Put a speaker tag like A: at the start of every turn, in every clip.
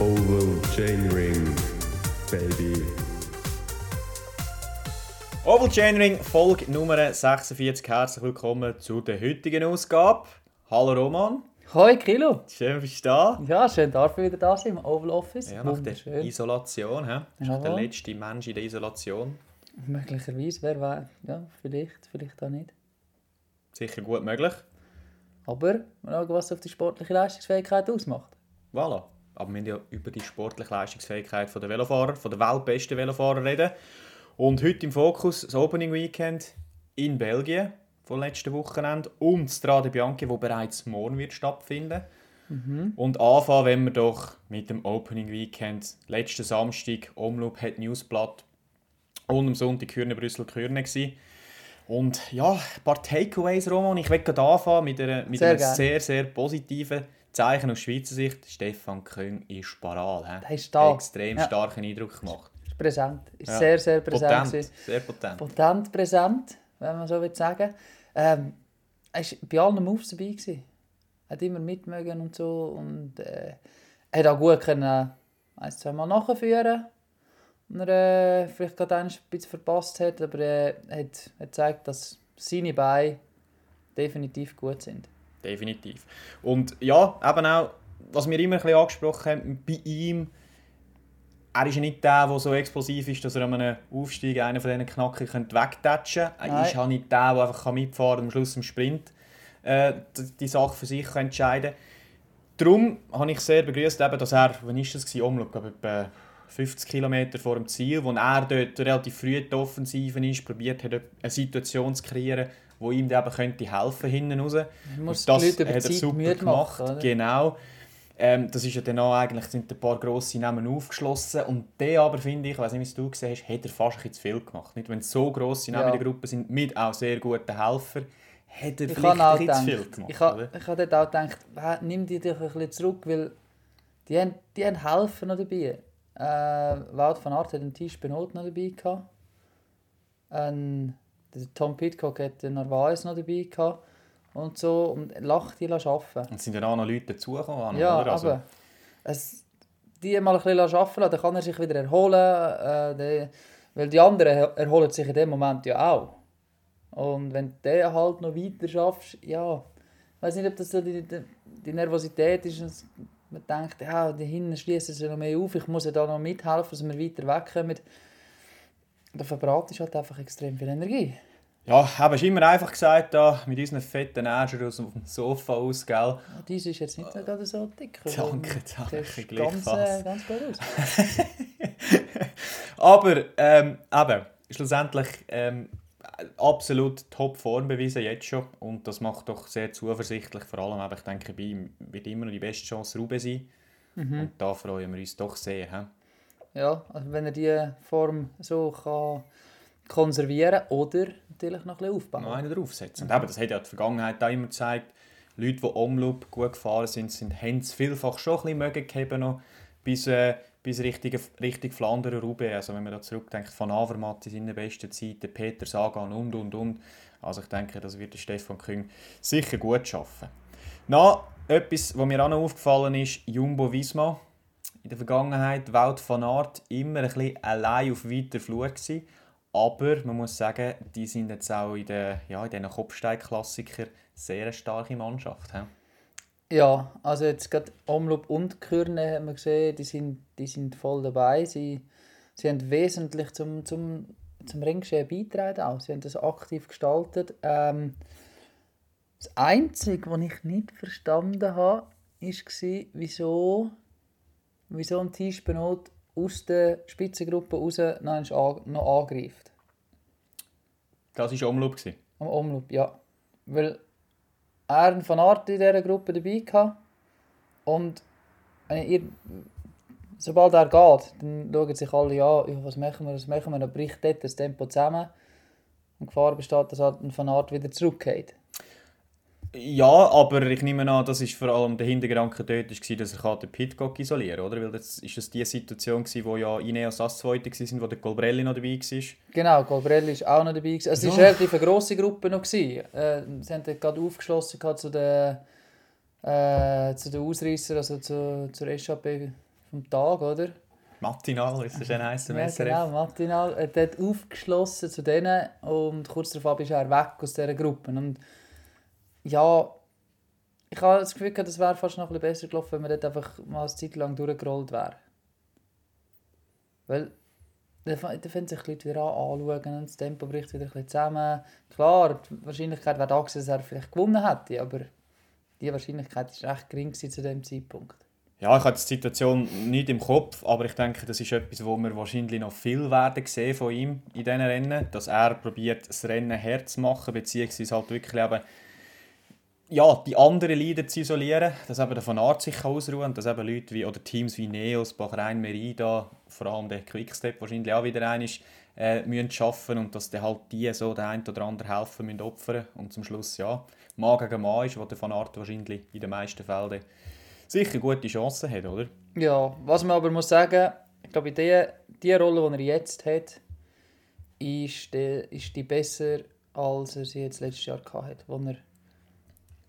A: Oval Chainring, baby.
B: Oval Chainring, Folge Nummer 46. Herzlich willkommen zu der heutigen Ausgabe. Hallo Roman,
C: Hoi Kilo.
B: schön bist du da.
C: Ja, schön darf ich wieder da sein im Oval Office.
B: Ja, nach der. Isolation. He? Bist du der letzte Mensch in der Isolation.
C: Möglicherweise, wer weiß. Ja, vielleicht, vielleicht auch nicht.
B: Sicher gut möglich.
C: Aber mal schauen, was auf die sportliche Leistungsfähigkeit ausmacht.
B: Voilà. Aber wir müssen ja über die sportliche Leistungsfähigkeit der Velofahrer, von der weltbesten Velofahrer reden. Und heute im Fokus das Opening Weekend in Belgien von letzten Wochenende und Strade Bianchi, wo bereits morgen wird stattfinden. Und anfangen wenn wir doch mit dem Opening Weekend. Letzten Samstag, Omloop hat Newsblatt und am Sonntag Kürne Brüssel Kürne gsi. Und ja, ein paar Takeaways, Roman. Ich will gerade anfangen mit, einer, mit
C: Sehr
B: einem
C: gerne.
B: sehr, sehr positiven Zeichen aus Schweizer Sicht. Stefan Köng ist parat. he?
C: Der ist da.
B: Extrem
C: Ja.
B: starken Eindruck gemacht.
C: Ist präsent. Ist
B: Ja.
C: sehr, sehr präsent.
B: Potent, sehr potent.
C: Potent präsent, wenn man so will sagen. Ähm, er war bei allen Moves dabei. Gewesen. Hat immer mitmögen und so. Und äh, er hat auch gut können, äh, ein, zwei Mal nachführen und er äh, vielleicht gerade ein bisschen verpasst hat, aber er hat, hat gezeigt, dass seine Beine definitiv gut sind.
B: Definitiv. Und ja, eben auch, was wir immer ein bisschen angesprochen haben, bei ihm, er ist ja nicht der, der so explosiv ist, dass er an einem Aufstieg einen von diesen Knacken könnte wegtatschen könnte. Er ist halt nicht der, der einfach mitfahren kann und am Schluss im Sprint äh, die, Sache für sich entscheiden kann. Darum habe ich sehr begrüßt, dass er, wann ist das Umlauf, ich, etwa 50 Kilometer vor dem Ziel, wo er dort relativ früh in die Offensive ist, probiert hat, eine Situation zu kreieren, wo ihm dann eben könnte helfen hinten raus.
C: Muss
B: Und das
C: die Leute über
B: hat er super gemacht,
C: machen.
B: genau. Ähm, das ist ja dann auch eigentlich sind ein paar grosse Namen aufgeschlossen und der aber finde ich, ich weiß nicht, wie es du gesehen hast, hat er fast ein zu viel gemacht. Nicht, wenn so grosse Namen
C: Ja.
B: in der Gruppe sind, mit auch sehr guten Helfern, hat er
C: Ich
B: vielleicht ein bisschen zu viel gemacht.
C: ich habe, ich dort auch gedacht, «Hä, nimm die doch ein bisschen zurück, weil die haben, die haben Helfer noch dabei. Äh, Wout van Aert hat einen Tisch Benot noch dabei gehabt. Ein, der Tom Pitcock hat den Narvaez noch dabei gehabt. Und so, und lach die arbeiten.
B: Und es sind dann auch noch Leute dazugekommen,
C: Ja,
B: oder? Also,
C: aber es, die mal ein bisschen arbeiten lassen, dann kann er sich wieder erholen. Äh, der- weil die anderen er- erholen sich in dem Moment ja auch. Und wenn du den halt noch weiter schaffst, ja, ich weiß nicht, ob das so die, die, die Nervosität ist. dass Man denkt, ja, die hinten schließen sie noch mehr auf, ich muss ja da noch mithelfen, dass wir weiter wegkommen. Der Verbrat ist halt einfach extrem viel Energie.
B: ja, aber es immer einfach gesagt, da, mit unseren fetten Ärger aus dem Sofa aus, gell?
C: Ja, Dies ist jetzt nicht gerade so dick.
B: Danke, danke,
C: ist ganz,
B: gleichfalls.
C: äh, ganz gut aus.
B: Aber ähm, eben, schlussendlich ähm, absolut Top-Form bewiesen jetzt schon. Und das macht doch sehr zuversichtlich. Vor allem, eben, ich denke, bei ihm wird immer noch die beste Chance Rube sein. Und da freuen wir uns doch sehr. He?
C: Ja, also wenn er die Form so kann konservieren oder natürlich noch ein bisschen aufbauen.
B: Noch draufsetzen. Und eben, das hat ja die Vergangenheit auch immer gezeigt. Leute, die Omloop gut gefahren sind, sind haben es vielfach schon ein bisschen gegeben noch, bis, äh, bis Richtung, Richtung Flandern Roubaix. Also wenn man da zurückdenkt, von Avermatt in seinen besten Zeiten, Peter Sagan und und und. Also ich denke, das wird Stefan Küng sicher gut schaffen. Na, etwas, was mir auch noch aufgefallen ist, Jumbo Visma. In der Vergangenheit Wout van Aert immer ein bisschen allein auf weiter Flur gewesen. Aber man muss sagen, die sind jetzt auch in, den, ja, in diesen Kopfsteinklassikern sehr eine starke Mannschaft. He?
C: Ja, also jetzt gerade Omloop und Kürne haben wir gesehen, die sind, die sind voll dabei. Sie, sie haben wesentlich zum, zum, zum Ringgeschehen beigetragen auch. Sie haben das aktiv gestaltet. Ähm, das Einzige, was ich nicht verstanden habe, war, wieso, wieso ein Tisch Benot aus der Spitzengruppe raus noch, noch angreift.
B: Das war Omloop.
C: Am Omloop, ja. Weil er und Van Aert in dieser Gruppe dabei hatte. Und wenn ihr, sobald er geht, dann schauen sich alle an, ja, was machen wir, was machen wir, dann bricht dort das Tempo zusammen. Und die Gefahr besteht, dass halt ein Van wieder zurückgeht.
B: Ja, aber ich nehme an, das ist vor allem der Hintergedanke dort, war, dass er den Pitcock isolieren kann, oder? Weil das ist das die Situation, gewesen, wo ja Ineos als Zweite waren, wo der Colbrelli noch dabei war.
C: Genau, Colbrelli war auch noch dabei. Also es war
B: Ja.
C: relativ eine grosse Gruppe noch. gewesen. Äh, sie haben gerade aufgeschlossen zu den, äh, zu den Ausreißern, also zu, zur SAP vom Tag, oder?
B: Matinal, ist das ein heißer
C: Ja,
B: SRF?
C: genau, Martinal. Er hat aufgeschlossen zu denen und kurz darauf ist er weg aus dieser Gruppe. Und ja, ich habe das Gefühl, das wäre fast noch ein bisschen besser gelaufen, wenn man dort einfach mal eine Zeit lang durchgerollt wäre. Weil da f- da finden sich die Leute wieder an, anschauen das Tempo bricht wieder ein bisschen zusammen. Klar, die Wahrscheinlichkeit wäre da gewesen, dass er vielleicht gewonnen hätte, aber die Wahrscheinlichkeit war recht gering zu dem Zeitpunkt.
B: Ja, ich habe die Situation nicht im Kopf, aber ich denke, das ist etwas, wo wir wahrscheinlich noch viel werden sehen von ihm in diesen Rennen, dass er probiert, das Rennen herzumachen, beziehungsweise halt wirklich eben, ja, die anderen Leader zu isolieren, dass eben der Van Aert sich kann ausruhen und dass eben Leute wie, oder Teams wie Neos, Bahrain, Merida, vor allem der Quickstep wahrscheinlich auch wieder ein ist, äh, müssen schaffen und dass dann halt die so der ein oder andere helfen müssen opfern und zum Schluss, ja, Mann gegen Mann ist, wo der Van Aert wahrscheinlich in den meisten Fällen sicher gute Chancen hat, oder?
C: Ja, was man aber muss sagen, ich glaube, die, die Rolle, die er jetzt hat, ist die, ist die besser, als er sie jetzt letztes Jahr hatte, wo er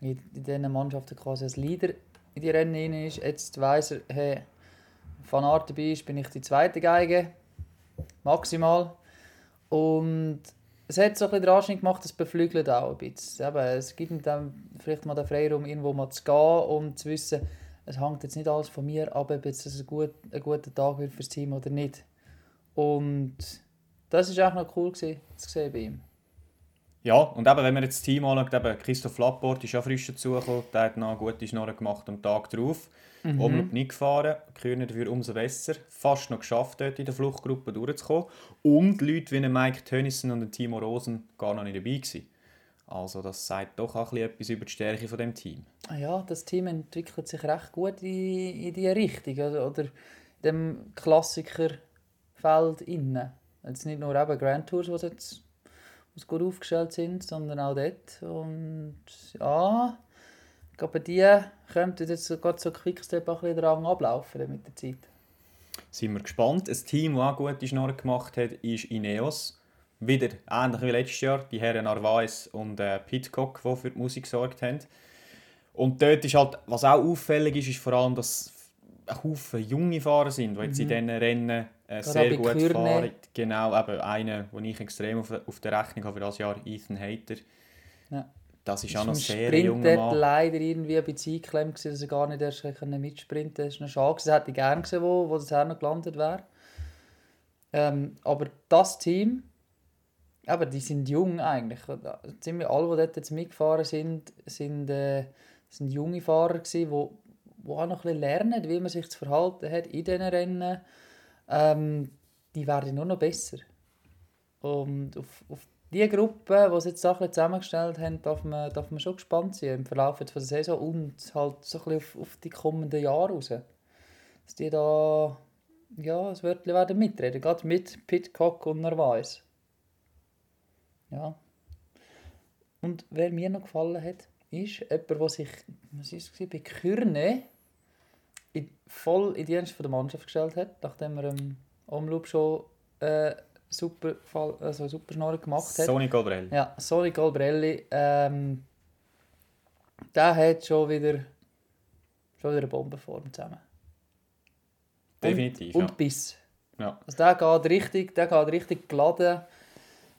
C: in, diesen Mannschaften quasi als Leader in die Rennen rein ist. Jetzt weiss er, hey, Van Aert dabei ist, bin ich die zweite Geige, maximal. Und es hat so ein bisschen den gemacht, es beflügelt auch ein bisschen. Eben, es gibt ihm dann vielleicht mal den Freiraum, irgendwo mal zu gehen und zu wissen, es hängt jetzt nicht alles von mir ab, ob jetzt das ein, gut, ein guter Tag wird fürs Team oder nicht. Und das war auch noch cool gewesen, zu sehen bei ihm.
B: Ja, und eben, wenn man jetzt das Team anschaut, eben Christoph Lapport ist ja frisch dazugekommen, der hat noch eine gute Schnorre gemacht am Tag drauf. Mhm. Omloop nicht gefahren, Kühne dafür umso besser. Fast noch geschafft, dort in der Fluchtgruppe durchzukommen. Und Leute wie Mike Tönnissen und Timo Rosen gar noch nicht dabei gewesen. Also das sagt doch auch etwas über die Stärke von dem Team.
C: Ah Ja, das Team entwickelt sich recht gut in, in diese Richtung. Oder, oder in dem Klassikerfeld innen. Jetzt nicht nur eben Grand Tours, was jetzt was gut aufgestellt sind, sondern auch dort. Und ja, ich glaube, die könnten jetzt gerade so Quickstep ein bisschen dran ablaufen mit der Zeit.
B: Sind wir gespannt. Ein Team, das auch gute Schnorre gemacht hat, ist Ineos. Wieder ähnlich wie letztes Jahr, die Herren Narvaez und äh, Pitcock, die für die Musik gesorgt haben. Und dort ist halt, was auch auffällig ist, ist vor allem, dass Haufen junge Fahrer sind, die jetzt in diesen Rennen äh, sehr gut
C: Kürne.
B: fahren. Genau, eben einer, den ich extrem auf, auf der Rechnung habe für das Jahr, Ethan Hayter.
C: Ja.
B: Das ist auch noch sehr
C: Sprint
B: junger Mann.
C: leider irgendwie ein bisschen eingeklemmt, gewesen, dass er gar nicht erst mitsprinten konnte. Das ist eine Schade. Das hätte ich gerne gesehen, wo, wo das noch gelandet wäre. Ähm, aber das Team, aber die sind jung eigentlich. Ziemlich alle, die dort jetzt mitgefahren sind, sind, äh, sind junge Fahrer gewesen, die wo auch noch ein lernen, wie man sich zu verhalten hat in diesen Rennen. Ähm, die werden nur noch besser. Und auf, auf die Gruppe, die sie jetzt bisschen zusammengestellt haben, darf man, darf man schon gespannt sein im Verlauf jetzt von der Saison und halt so ein bisschen auf, auf die kommenden Jahre raus. Dass die da ja, das Wörtchen werden mitreden, gerade mit Pitcock und Narvaez. Ja. Und wer mir noch gefallen hat, ist jemand, der sich, was ist es, bei Kürne in, voll in die Dienst von der Mannschaft gestellt hat, nachdem er im Omloop schon äh, super, Fall, also super Schnorren gemacht hat.
B: Sony Colbrelli.
C: Ja, Sony Colbrelli, ähm, der hat schon wieder, schon wieder eine Bombenform zusammen.
B: Definitiv,
C: Und,
B: ja.
C: und Biss.
B: ja.
C: Also der geht richtig, der geht richtig geladen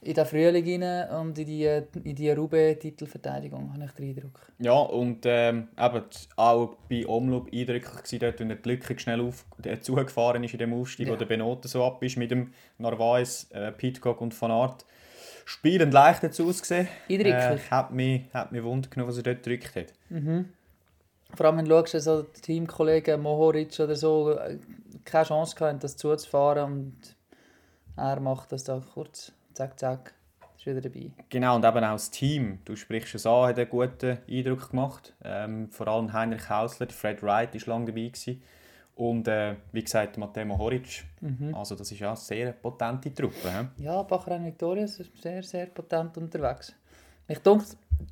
C: in den Frühling rein und in die, in die Roubaix-Titelverteidigung, habe ich den Eindruck.
B: Ja, und ähm, eben auch bei Omloop eindrücklich gewesen, dort, wenn er die Lücke schnell auf, äh, zugefahren ist in dem Aufstieg,
C: Ja.
B: wo der Benote so ab ist mit dem Narvaez, äh, Pitcock und Van Aert. Spielend leicht dazu ausgesehen.
C: Eindrücklich.
B: Äh, hat mich, hat mich wund genommen, was er dort gedrückt hat.
C: Vor allem, wenn du schaust, so die Teamkollegen Mohoric oder so äh, keine Chance hatten, das zuzufahren und er macht das da kurz, zack, zack, ist wieder dabei.
B: Genau, und eben auch das Team. Du sprichst es an, hat einen guten Eindruck gemacht. Ähm, vor allem Heinrich Hausler, Fred Wright war lange dabei. Gewesen. Und äh, wie gesagt, Matteo Mohoric. Also das ist ja eine sehr potente Truppe. He?
C: Ja, Bachrein Victoria ist sehr, sehr potent unterwegs. Ich denke,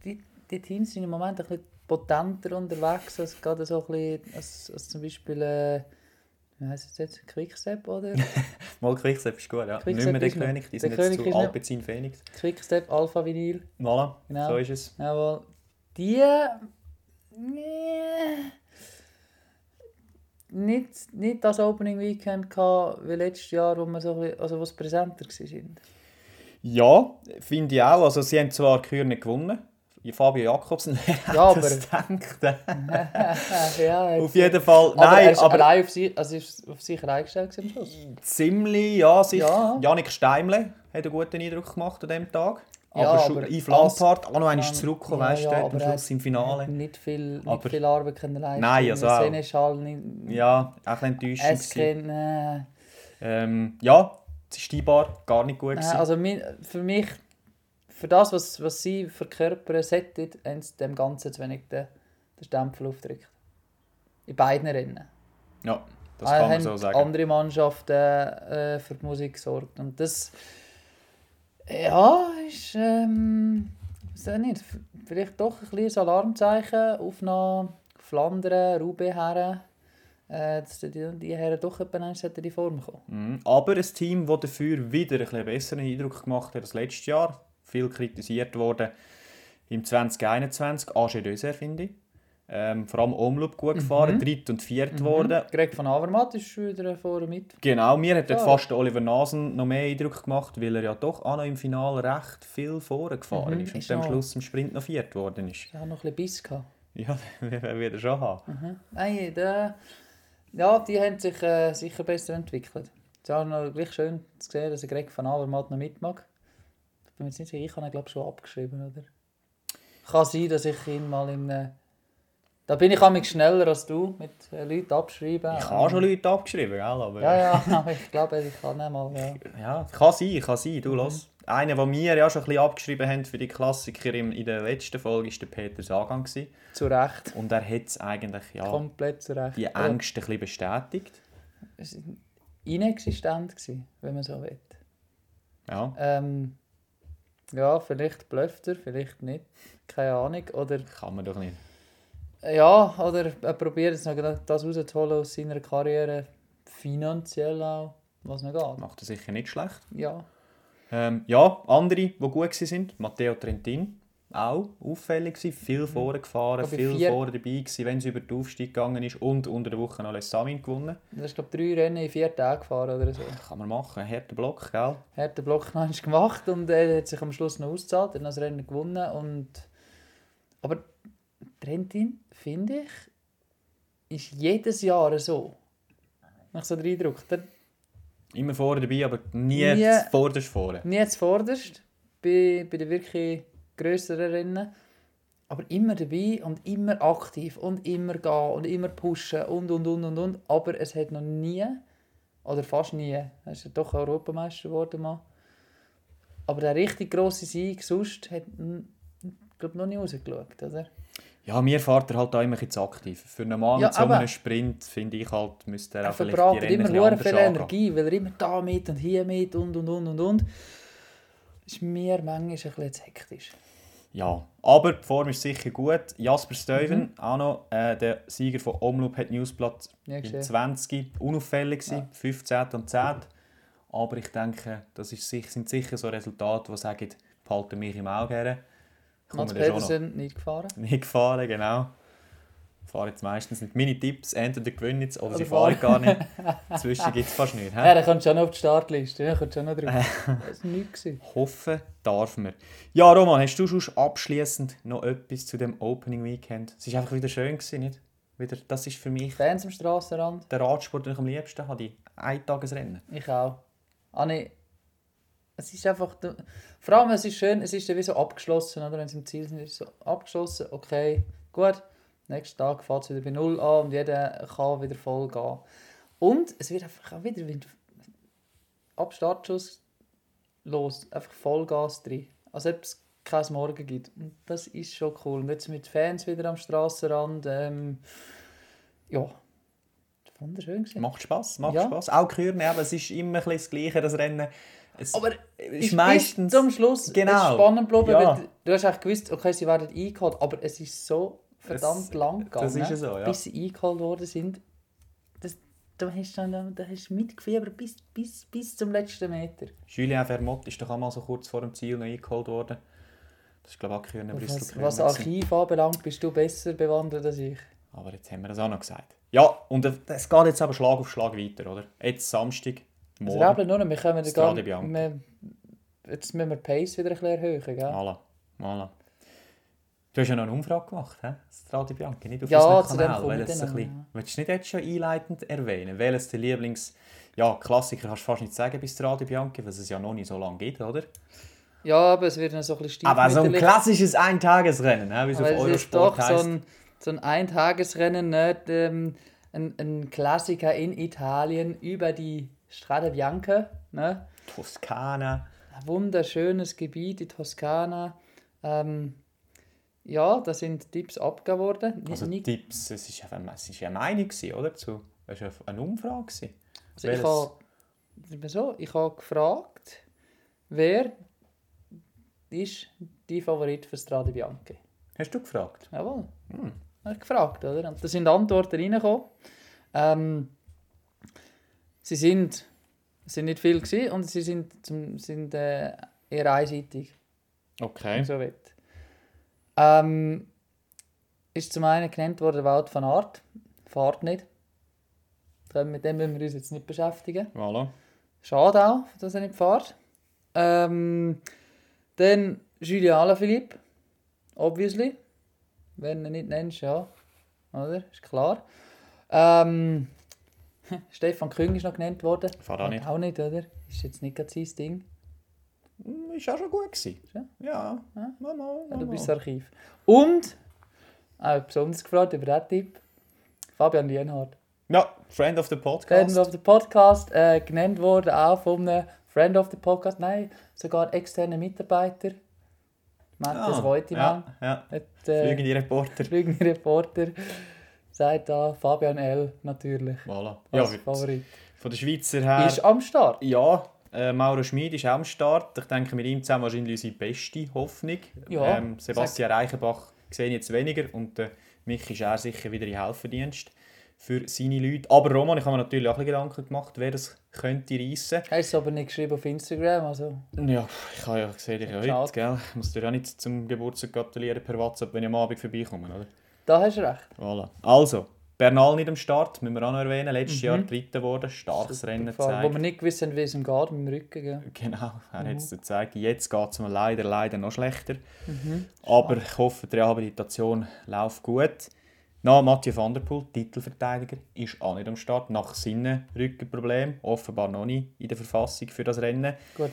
C: die, die Teams sind im Moment ein bisschen potenter unterwegs als, gerade so ein bisschen, als, als zum Beispiel, äh, wie heisst es jetzt, Quickstep oder?
B: Mal Quickstep ist gut, ja.
C: Quickstep
B: nicht mehr der König, die sind jetzt
C: König
B: zu Alpecin Phoenix.
C: Quickstep, Alpha Vinyl.
B: Voilà,
C: Genau.
B: so ist es.
C: Jawohl. Die. Nee. nicht, nicht das Opening Weekend gehabt wie letztes Jahr, wo wir so ein bisschen, also wo es präsenter waren.
B: Ja, finde ich auch. Also, sie haben zwar die Kür nicht gewonnen. Fabio Jakobsen,
C: Ja, aber-
B: das gedacht?
C: ja,
B: Auf jeden Fall,
C: aber
B: nein,
C: ist
B: aber
C: allein auf sich, also ist auf sich eingestellt gewesen am Schluss.
B: ziemlich, ja, sich,
C: Ja.
B: Janik Steimle hat einen guten Eindruck gemacht an diesem Tag.
C: Ja,
B: aber schon
C: aber
B: Yves Lampard, auch noch einmal zurückgekommen, weißt du, dort am Schluss im Finale.
C: Nicht viel, nicht
B: Aber-
C: viel Arbeit können leisten.
B: Nein, also auch-
C: Seneschal nicht.
B: Ja, auch ein bisschen enttäuschend.
C: Es äh,
B: Ähm, ja, die Steibar gar nicht gut. Gewesen.
C: also mein, für mich, für das, was, was sie verkörpern sollten, haben sie dem Ganzen zu wenig den, den Stempel aufgedrückt. In beiden Rennen.
B: ja, das
C: Ah,
B: kann man so sagen.
C: andere Mannschaften äh, für die Musik gesorgt. Und das, ja, ist, ähm, nicht, vielleicht doch ein kleines Alarmzeichen auf nach Flandern, Roubaix her, äh, dass die, die Herren doch etwa in die Form kommen.
B: Mhm. Aber ein Team, das dafür wieder ein bisschen besseren Eindruck gemacht hat als letztes Jahr, viel kritisiert worden im 2021, AG Döser, finde ich. Ähm, vor allem Omloop gut gefahren,
C: Mhm.
B: dritt und viert geworden.
C: Greg van Avermaet ist wieder vorne mit.
B: Genau, mir hat
C: Ja.
B: fast der Oliver Nasen noch mehr Eindruck gemacht, weil er ja doch auch noch im Finale recht viel vorne gefahren
C: Mhm,
B: ist und
C: ist
B: am Schluss im Sprint noch viert worden ist.
C: Er hat noch ein bisschen Biss gehabt.
B: Ja, wer wird er schon haben.
C: Mhm. Nein, der, ja, die haben sich äh, sicher besser entwickelt. Es ist auch noch gleich schön zu sehen, dass Greg van Avermaet noch mitmacht. Ich bin mir jetzt nicht sicher, ich habe ihn glaube schon abgeschrieben, oder? Kann sein, dass ich ihn mal in äh, Da bin ich amig schneller als du, mit äh, Leuten abschreiben.
B: Ich habe schon Leute abgeschrieben, gell? Aber,
C: Ja, ja, aber ich glaube, ich kann nicht mal, ja.
B: Ja, kann sein, kann sein.
C: Mhm.
B: Du, los. Einer, den wir ja schon ein bisschen abgeschrieben haben für die Klassiker in, in der letzten Folge, war der Peter Sagan. gewesen.
C: Zu Recht.
B: Und er hat es eigentlich ja,
C: Komplett zu Recht.
B: die Ängste ein bisschen bestätigt.
C: Es war inexistent, gewesen, wenn man so will.
B: Ja,
C: Ähm, ja, vielleicht blufft er, vielleicht nicht. Keine Ahnung. Oder
B: kann man doch nicht.
C: Ja, oder er probiert jetzt noch das rauszuholen aus seiner Karriere, finanziell auch, was noch geht.
B: Macht er sicher nicht schlecht.
C: Ja,
B: Ähm, ja, andere, die gut waren, Matteo Trentin, auch auffällig gewesen, viel vorne gefahren, viel
C: vier-
B: vorne dabei gewesen, wenn es über den Aufstieg gegangen ist und unter der Woche noch Les Samin gewonnen.
C: das ist glaube drei Rennen in vier Tagen gefahren oder so.
B: Kann man machen, harter Block, gell?
C: Er den Block noch einmal gemacht und er hat sich am Schluss noch ausgezahlt, er hat noch das Rennen gewonnen und... Aber Trentin, finde ich, ist jedes Jahr so. Nach so den Eindruck. Der
B: Immer vorne dabei, aber nie,
C: Nie.
B: vorderst vorne.
C: Nie zuvorderst bei, bei den wirklich grösseren Rennen. Aber immer dabei und immer aktiv und immer gehen und immer pushen und und und und und. Aber es hat noch nie, oder fast nie, er ist ja doch Europameister geworden mal. Aber der richtig grosse Sieg sonst hat, glaube noch nicht rausgeschaut, oder?
B: Ja, mir fährt er halt auch immer zu aktiv. Für einen Mann
C: Ja,
B: mit so einem Sprint, finde ich halt, müsste er
C: Er
B: auch vielleicht die Rennen
C: immer viel. Energie, weil er immer da mit und hier mit und und und und und. Ist mir manchmal ein bisschen hektisch.
B: Ja, aber die Form ist sicher gut. Jasper Stuyven,
C: Mhm.
B: auch noch, äh, der Sieger von Omloop, hat Newsblatt
C: Ja, gesehen.
B: 20 unauffällig gewesen,
C: Ja.
B: 15 und 10. Aber ich denke, das ist, sich- sind sicher so Resultate, die sagen, behalten mich im Auge her.
C: Mats Pedersen nicht gefahren.
B: nicht gefahren, genau. Ich fahre jetzt meistens nicht. Meine Tipps, entweder gewinnen jetzt oder
C: Oder
B: sie fahren gar nicht. Zwischen gibt es fast nicht.
C: Ja,
B: He?
C: der kommt schon auf die Startliste. Kommt schon noch drauf. Das war nichts.
B: Hoffen darf man. Ja, Roman, hast du schon abschließend noch etwas zu dem Opening Weekend? Es war einfach wieder schön, gewesen, nicht? Wieder, das ist für mich
C: Fans am Strassenrand.
B: der Radsport, den ich am liebsten habe. Die Eintagesrennen.
C: Ich auch. Anni, es ist einfach... du- Vor allem, es ist schön, es ist ja wie so abgeschlossen, oder? Wenn sie im Ziel sind, ist es so abgeschlossen. Okay, gut. Nächsten Tag fährt es wieder bei Null an und jeder kann wieder voll gehen. Und es wird einfach auch wieder du- ab Startschuss los, einfach Vollgas drin. Als ob es kein Morgen gibt. Und das ist schon cool. Und jetzt mit Fans wieder am Strassenrand. Ähm, ja, wunderschön gewesen.
B: Macht Spass, macht
C: Ja.
B: Spass. Auch Kürne, aber es ist immer ein bisschen das Gleiche, das Rennen. Es
C: Aber
B: ist
C: ist
B: meistens...
C: zum Schluss
B: Genau.
C: spannend geblieben,
B: Ja.
C: du hast gewusst, okay, sie werden eingeholt, aber es ist so verdammt
B: Es-
C: lang gegangen,
B: das ist so, ja.
C: bis sie eingeholt worden sind. Das, da hast du dann, da hast du mitgefiebert bis, bis, bis zum letzten Meter.
B: Julien Vermott ist doch einmal so kurz vor dem Ziel noch eingeholt worden. Das ist, glaube ich, auch Kürne Brüssel.
C: Was, was Archiv anbelangt, bist du besser bewandert als ich.
B: Aber jetzt haben wir das auch noch gesagt. Ja, und es geht jetzt aber Schlag auf Schlag weiter, oder? Jetzt Samstag, morgen.
C: nur noch, wir können gar wir, Jetzt müssen wir Pace wieder ein bisschen erhöhen, gell?
B: Voilà, voilà. Du hast ja noch eine Umfrage gemacht, hä? Strade Bianchi, nicht auf
C: Ja,
B: unserem
C: zu dem
B: Kanal. Welches
C: dann
B: ein bisschen, Willst du nicht jetzt schon einleitend erwähnen? Welches der Lieblings... Ja, Klassiker kannst du fast nicht sagen bei Strade Bianchi, weil es ja noch nicht so lange gibt, oder?
C: Ja, aber es wird dann so ein bisschen
B: Aber so ein klassisches Eintagesrennen, wie es auf
C: Aber ist
B: Eurosport
C: doch
B: heisst.
C: so ein, so ein Eintagesrennen, nicht ähm, ein, ein Klassiker in Italien über die Strade Bianca. Ne?
B: Toskana.
C: Ein wunderschönes Gebiet in Toskana. Ähm, ja, da sind Tipps abgegeben worden.
B: Also
C: nicht-
B: Tipps, es ist, ja- es ist eine Meinung, oder? Zu, es war eine Umfrage. gewesen.
C: Also ich habe so, ich habe gefragt, wer ist dein Favorit für Strade Bianca?
B: Hast du gefragt?
C: Jawohl.
B: Hm.
C: Ich gefragt, oder? Und da sind Antworten reingekommen. Ähm, sie sind, sind nicht viel gewesen und sie sind, zum, sind äh, eher einseitig,
B: Okay.
C: so will. Ähm, ist zum einen genannt worden Wout van Aert. Fahrt nicht. Mit dem müssen wir uns jetzt nicht beschäftigen.
B: Voilà.
C: Schade auch, dass er nicht fährt. Ähm, dann Julien Alaphilippe, obviously. Wenn du ihn nicht nennst, ja. Oder? Ist klar. Ähm, Stefan Küng ist noch genannt worden.
B: Fahrt auch nicht.
C: Auch nicht, oder? Ist jetzt nicht gerade sein Ding.
B: Hm, Ist auch schon gut gewesen.
C: Ja?
B: Ja. Mal, mal,
C: Ja, du bist das Archiv. Und, auch besonders gefragt über diesen Tipp, Fabian Lienhardt.
B: Ja, Friend of the Podcast.
C: Friend of the Podcast, äh, genannt worden, auch von einem Friend of the Podcast, nein, sogar externe Mitarbeiter. Matthias
B: Ah,
C: Reutemann,
B: Ja, ja.
C: hat, äh,
B: Fliegende Reporter.
C: fliegende Reporter, sagt da Fabian L. natürlich
B: Voilà. Ja,
C: als Favorit.
B: von der Schweizer her.
C: Ist am Start.
B: Ja, äh, Mauro Schmid ist auch am Start. Ich denke, mit ihm zusammen wahrscheinlich unsere beste Hoffnung.
C: Ja,
B: ähm, Sebastian Reichenbach sehe ich jetzt weniger und äh, mich ist er sicher wieder in Helferdienst für seine Leute. Aber Roman, ich habe mir natürlich auch ein Gedanken gemacht, wer das könnte reissen.
C: Ist es aber nicht geschrieben auf Instagram, also
B: Ja, ich habe ja gesehen, ich ja heute, gell? Ich muss dir ja nicht zum Geburtstag gratulieren per WhatsApp, wenn ich am Abend vorbeikomme, oder?
C: da hast du recht.
B: Voilà. Also, Bernal nicht am Start, müssen wir auch noch erwähnen. Letztes Jahr Dritter geworden, starkes Rennen
C: Gefahren, Wo wir nicht gewusst haben, wie es ihm geht mit dem Rücken. Gell?
B: Genau, er
C: Mhm.
B: hat es gezeigt. Jetzt geht es mir leider, leider noch schlechter.
C: Mhm.
B: Aber ich hoffe, die Rehabilitation läuft gut. Na, Mathieu van der Poel, Titelverteidiger, ist auch nicht am Start. Nach seinem Rückenproblem. Offenbar noch nicht in der Verfassung für das Rennen.
C: Gut,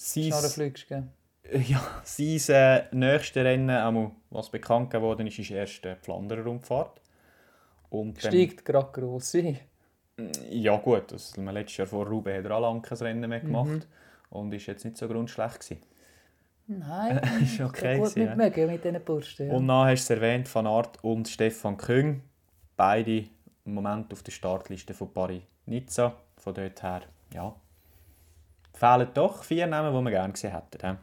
C: Schnorren fliegst, gell?
B: ja, sein äh, nächstes Rennen, was bekannt geworden ist, ist erst die Flanderer-Rundfahrt. Und dann-
C: Steigt gerade gross ein.
B: ja gut, das, letztes Jahr vor Roubaix hat er auch kein Rennen mehr gemacht.
C: Mhm.
B: Und ist jetzt nicht so grundschlecht gewesen.
C: Nein,
B: ist okay
C: gut
B: gewesen,
C: nicht
B: ja.
C: mit diesen Bursten. Ja.
B: Und dann hast du es erwähnt, Van Aert und Stefan Küng. Beide im Moment auf der Startliste von Paris-Nizza. Von dort her, ja. Fehlen doch vier Namen, die wir gerne gesehen hätten.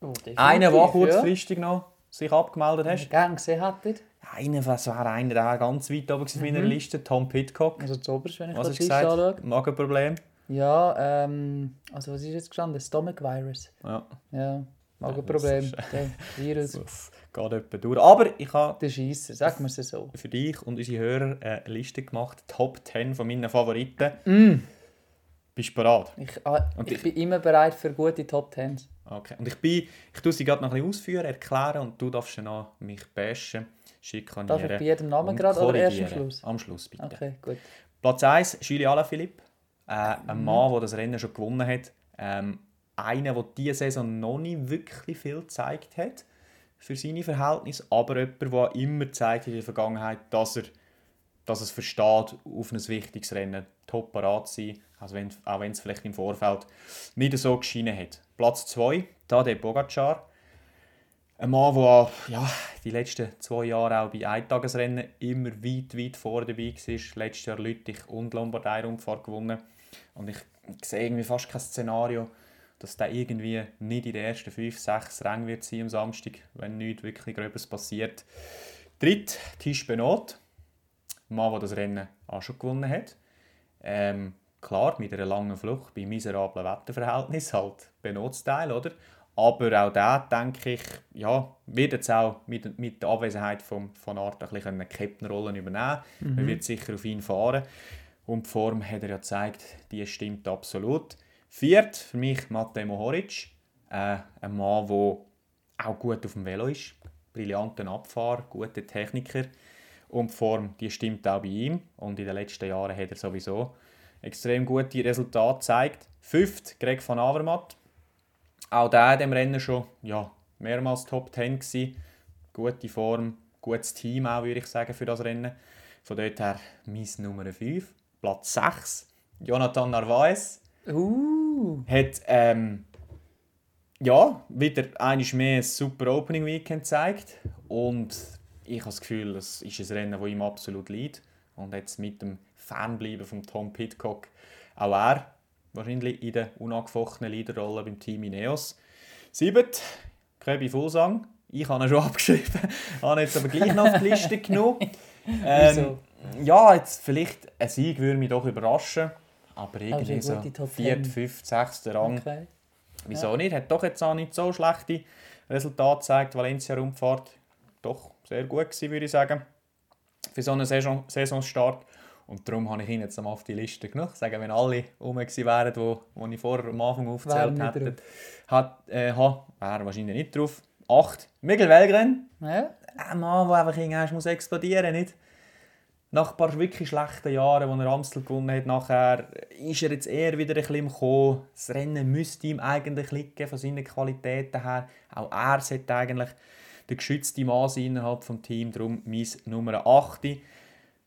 C: Oh,
B: Einer, der
C: ja.
B: kurzfristig noch sich abgemeldet hast.
C: gerne gesehen hättet.
B: Einer, was war einer, der ganz weit oben auf meiner Liste? Tom Pitcock.
C: Also zu oberst, wenn ich
B: Was
C: das
B: du
C: anschaue.
B: gesagt? Magenproblem.
C: Ja, ähm, also was ist jetzt gestanden? Stomach Virus.
B: Ja,
C: Ja, Magenproblem. Der Virus.
B: das geht etwa durch. Aber ich habe
C: Der Scheisser, sagen wir es so.
B: für dich und unsere Hörer äh, eine Liste gemacht. Top 10 von meinen Favoriten.
C: Mm.
B: Bist du bereit?
C: Ich, ah,
B: Und
C: ich,
B: ich-
C: bin immer bereit für gute Top Tens.
B: Okay. Und ich bin, ich tue sie gerade noch ein bisschen ausführen, erklären und du darfst dann mich bashen, schikanieren
C: Darf ich bei jedem Namen gerade oder erst am. Schluss?
B: Am Schluss, bitte.
C: Okay, gut.
B: Platz 1, Julie Alaphilippe. Äh,
C: Mhm.
B: ein Mann, der das Rennen schon gewonnen hat. Ähm, einer, der diese Saison noch nicht wirklich viel gezeigt hat für seine Verhältnisse, aber jemand, der immer gezeigt hat in der Vergangenheit, dass er dass es versteht, auf ein wichtiges Rennen top parat zu sein, also wenn, auch wenn es vielleicht im Vorfeld nicht so geschienen hat. Platz 2, Tadej Pogacar. Ein Mann, der ja, die letzten zwei Jahre auch bei Eintagesrennen immer weit, weit vorne dabei war. Letztes Jahr Lüttich und Lombardei-Rundfahrt gewonnen. Und ich sehe irgendwie fast kein Szenario, dass der irgendwie nicht in den ersten 5, 6 Rängen wird sein am Samstag, wenn nichts wirklich Gröbes passiert. Dritt, Tisch Benot. Ein Mann, der das Rennen auch schon gewonnen hat. Ähm, klar, mit einer langen Flucht, bei miserablen Wetterverhältnissen, halt Benot-Style, oder? Aber auch der, denke ich, ja, wird jetzt auch mit, mit der Abwesenheit von, von Art ein bisschen eine Captain-Rolle übernehmen mhm. Man wird sicher auf ihn fahren. Und die Form hat er ja gezeigt, die stimmt absolut. Viert für mich Matej Mohoric. Äh, ein Mann, der auch gut auf dem Velo ist. Brillanter Abfahrer, guter Techniker. Und die Form die stimmt auch bei ihm. Und in den letzten Jahren hat er sowieso extrem gute Resultate gezeigt. Fünft, Greg van Avermaet. Auch der in dem Rennen schon ja, mehrmals Top 10 gewesen. Gute Form, gutes Team auch, würde ich sagen, für das Rennen. Von dort her mein Nummer 5. Platz 6, Jonathan Narvaez.
C: Uh.
B: Hat ähm, ja, wieder einmal mehr ein super Opening Weekend gezeigt. Und ich habe das Gefühl, es ist ein Rennen, das ihm absolut liegt. Und jetzt mit dem Fanbleiben von Tom Pitcock auch er wahrscheinlich in der unangefochtenen Leaderrolle beim Team Ineos. Siebet, Köbi Fullsang. Ich habe ihn schon abgeschrieben, habe jetzt aber gleich noch auf die Liste genommen. Ähm, ja, jetzt vielleicht ein Sieg würde mich doch überraschen. Aber irgendwie so 4., 5., 6. Rang. Okay. Wieso ja. nicht? Hat doch jetzt auch nicht so schlechte Resultate gezeigt. Valencia Rundfahrt doch sehr gut gewesen, würde ich sagen. Für so einen Saison Saisonstart. Und darum habe ich ihn jetzt auf die Liste genommen. Sagen, wenn alle rum wären, die, die ich vorher am Anfang aufgezählt hätte, hat, äh, wäre wahrscheinlich nicht drauf. 8. Miguel Welgren.
C: Ja.
B: Ein Mann, der einfach irgendwann muss explodieren muss nach ein paar wirklich schlechten Jahren, wo er Amstel gewonnen hat, nachher ist er jetzt eher wieder ein bisschen im Kommen. Das Rennen müsste ihm eigentlich liegen, von seinen Qualitäten her. Auch er sollte eigentlich der geschützte Mann sein innerhalb des Teams. Darum mein Nummer 8.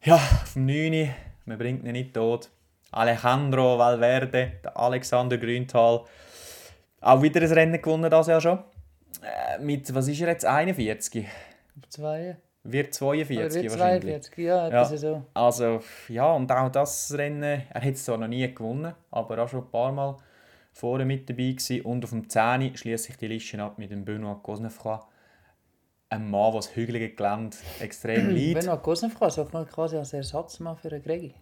B: Ja, vom 9. Man bringt ihn nicht tot. Alejandro Valverde, der Alexander Grüntal. Auch wieder ein Rennen gewonnen, das ja schon. Äh, mit, was ist er jetzt, 41?
C: Zwei.
B: Wird 42
C: wird
B: wahrscheinlich.
C: 42, ja, ja. so.
B: Also, ja, und auch das Rennen, er hat es zwar noch nie gewonnen, aber auch schon ein paar Mal vorne mit dabei gewesen. Und auf dem 10. schließe ich die Liste ab mit dem Benoit Cosnefroy. Ein Mann, der das hügelige Gelände extrem liebt.
C: Benoit Cosnefroy, so quasi als Ersatzmann für einen Gregi.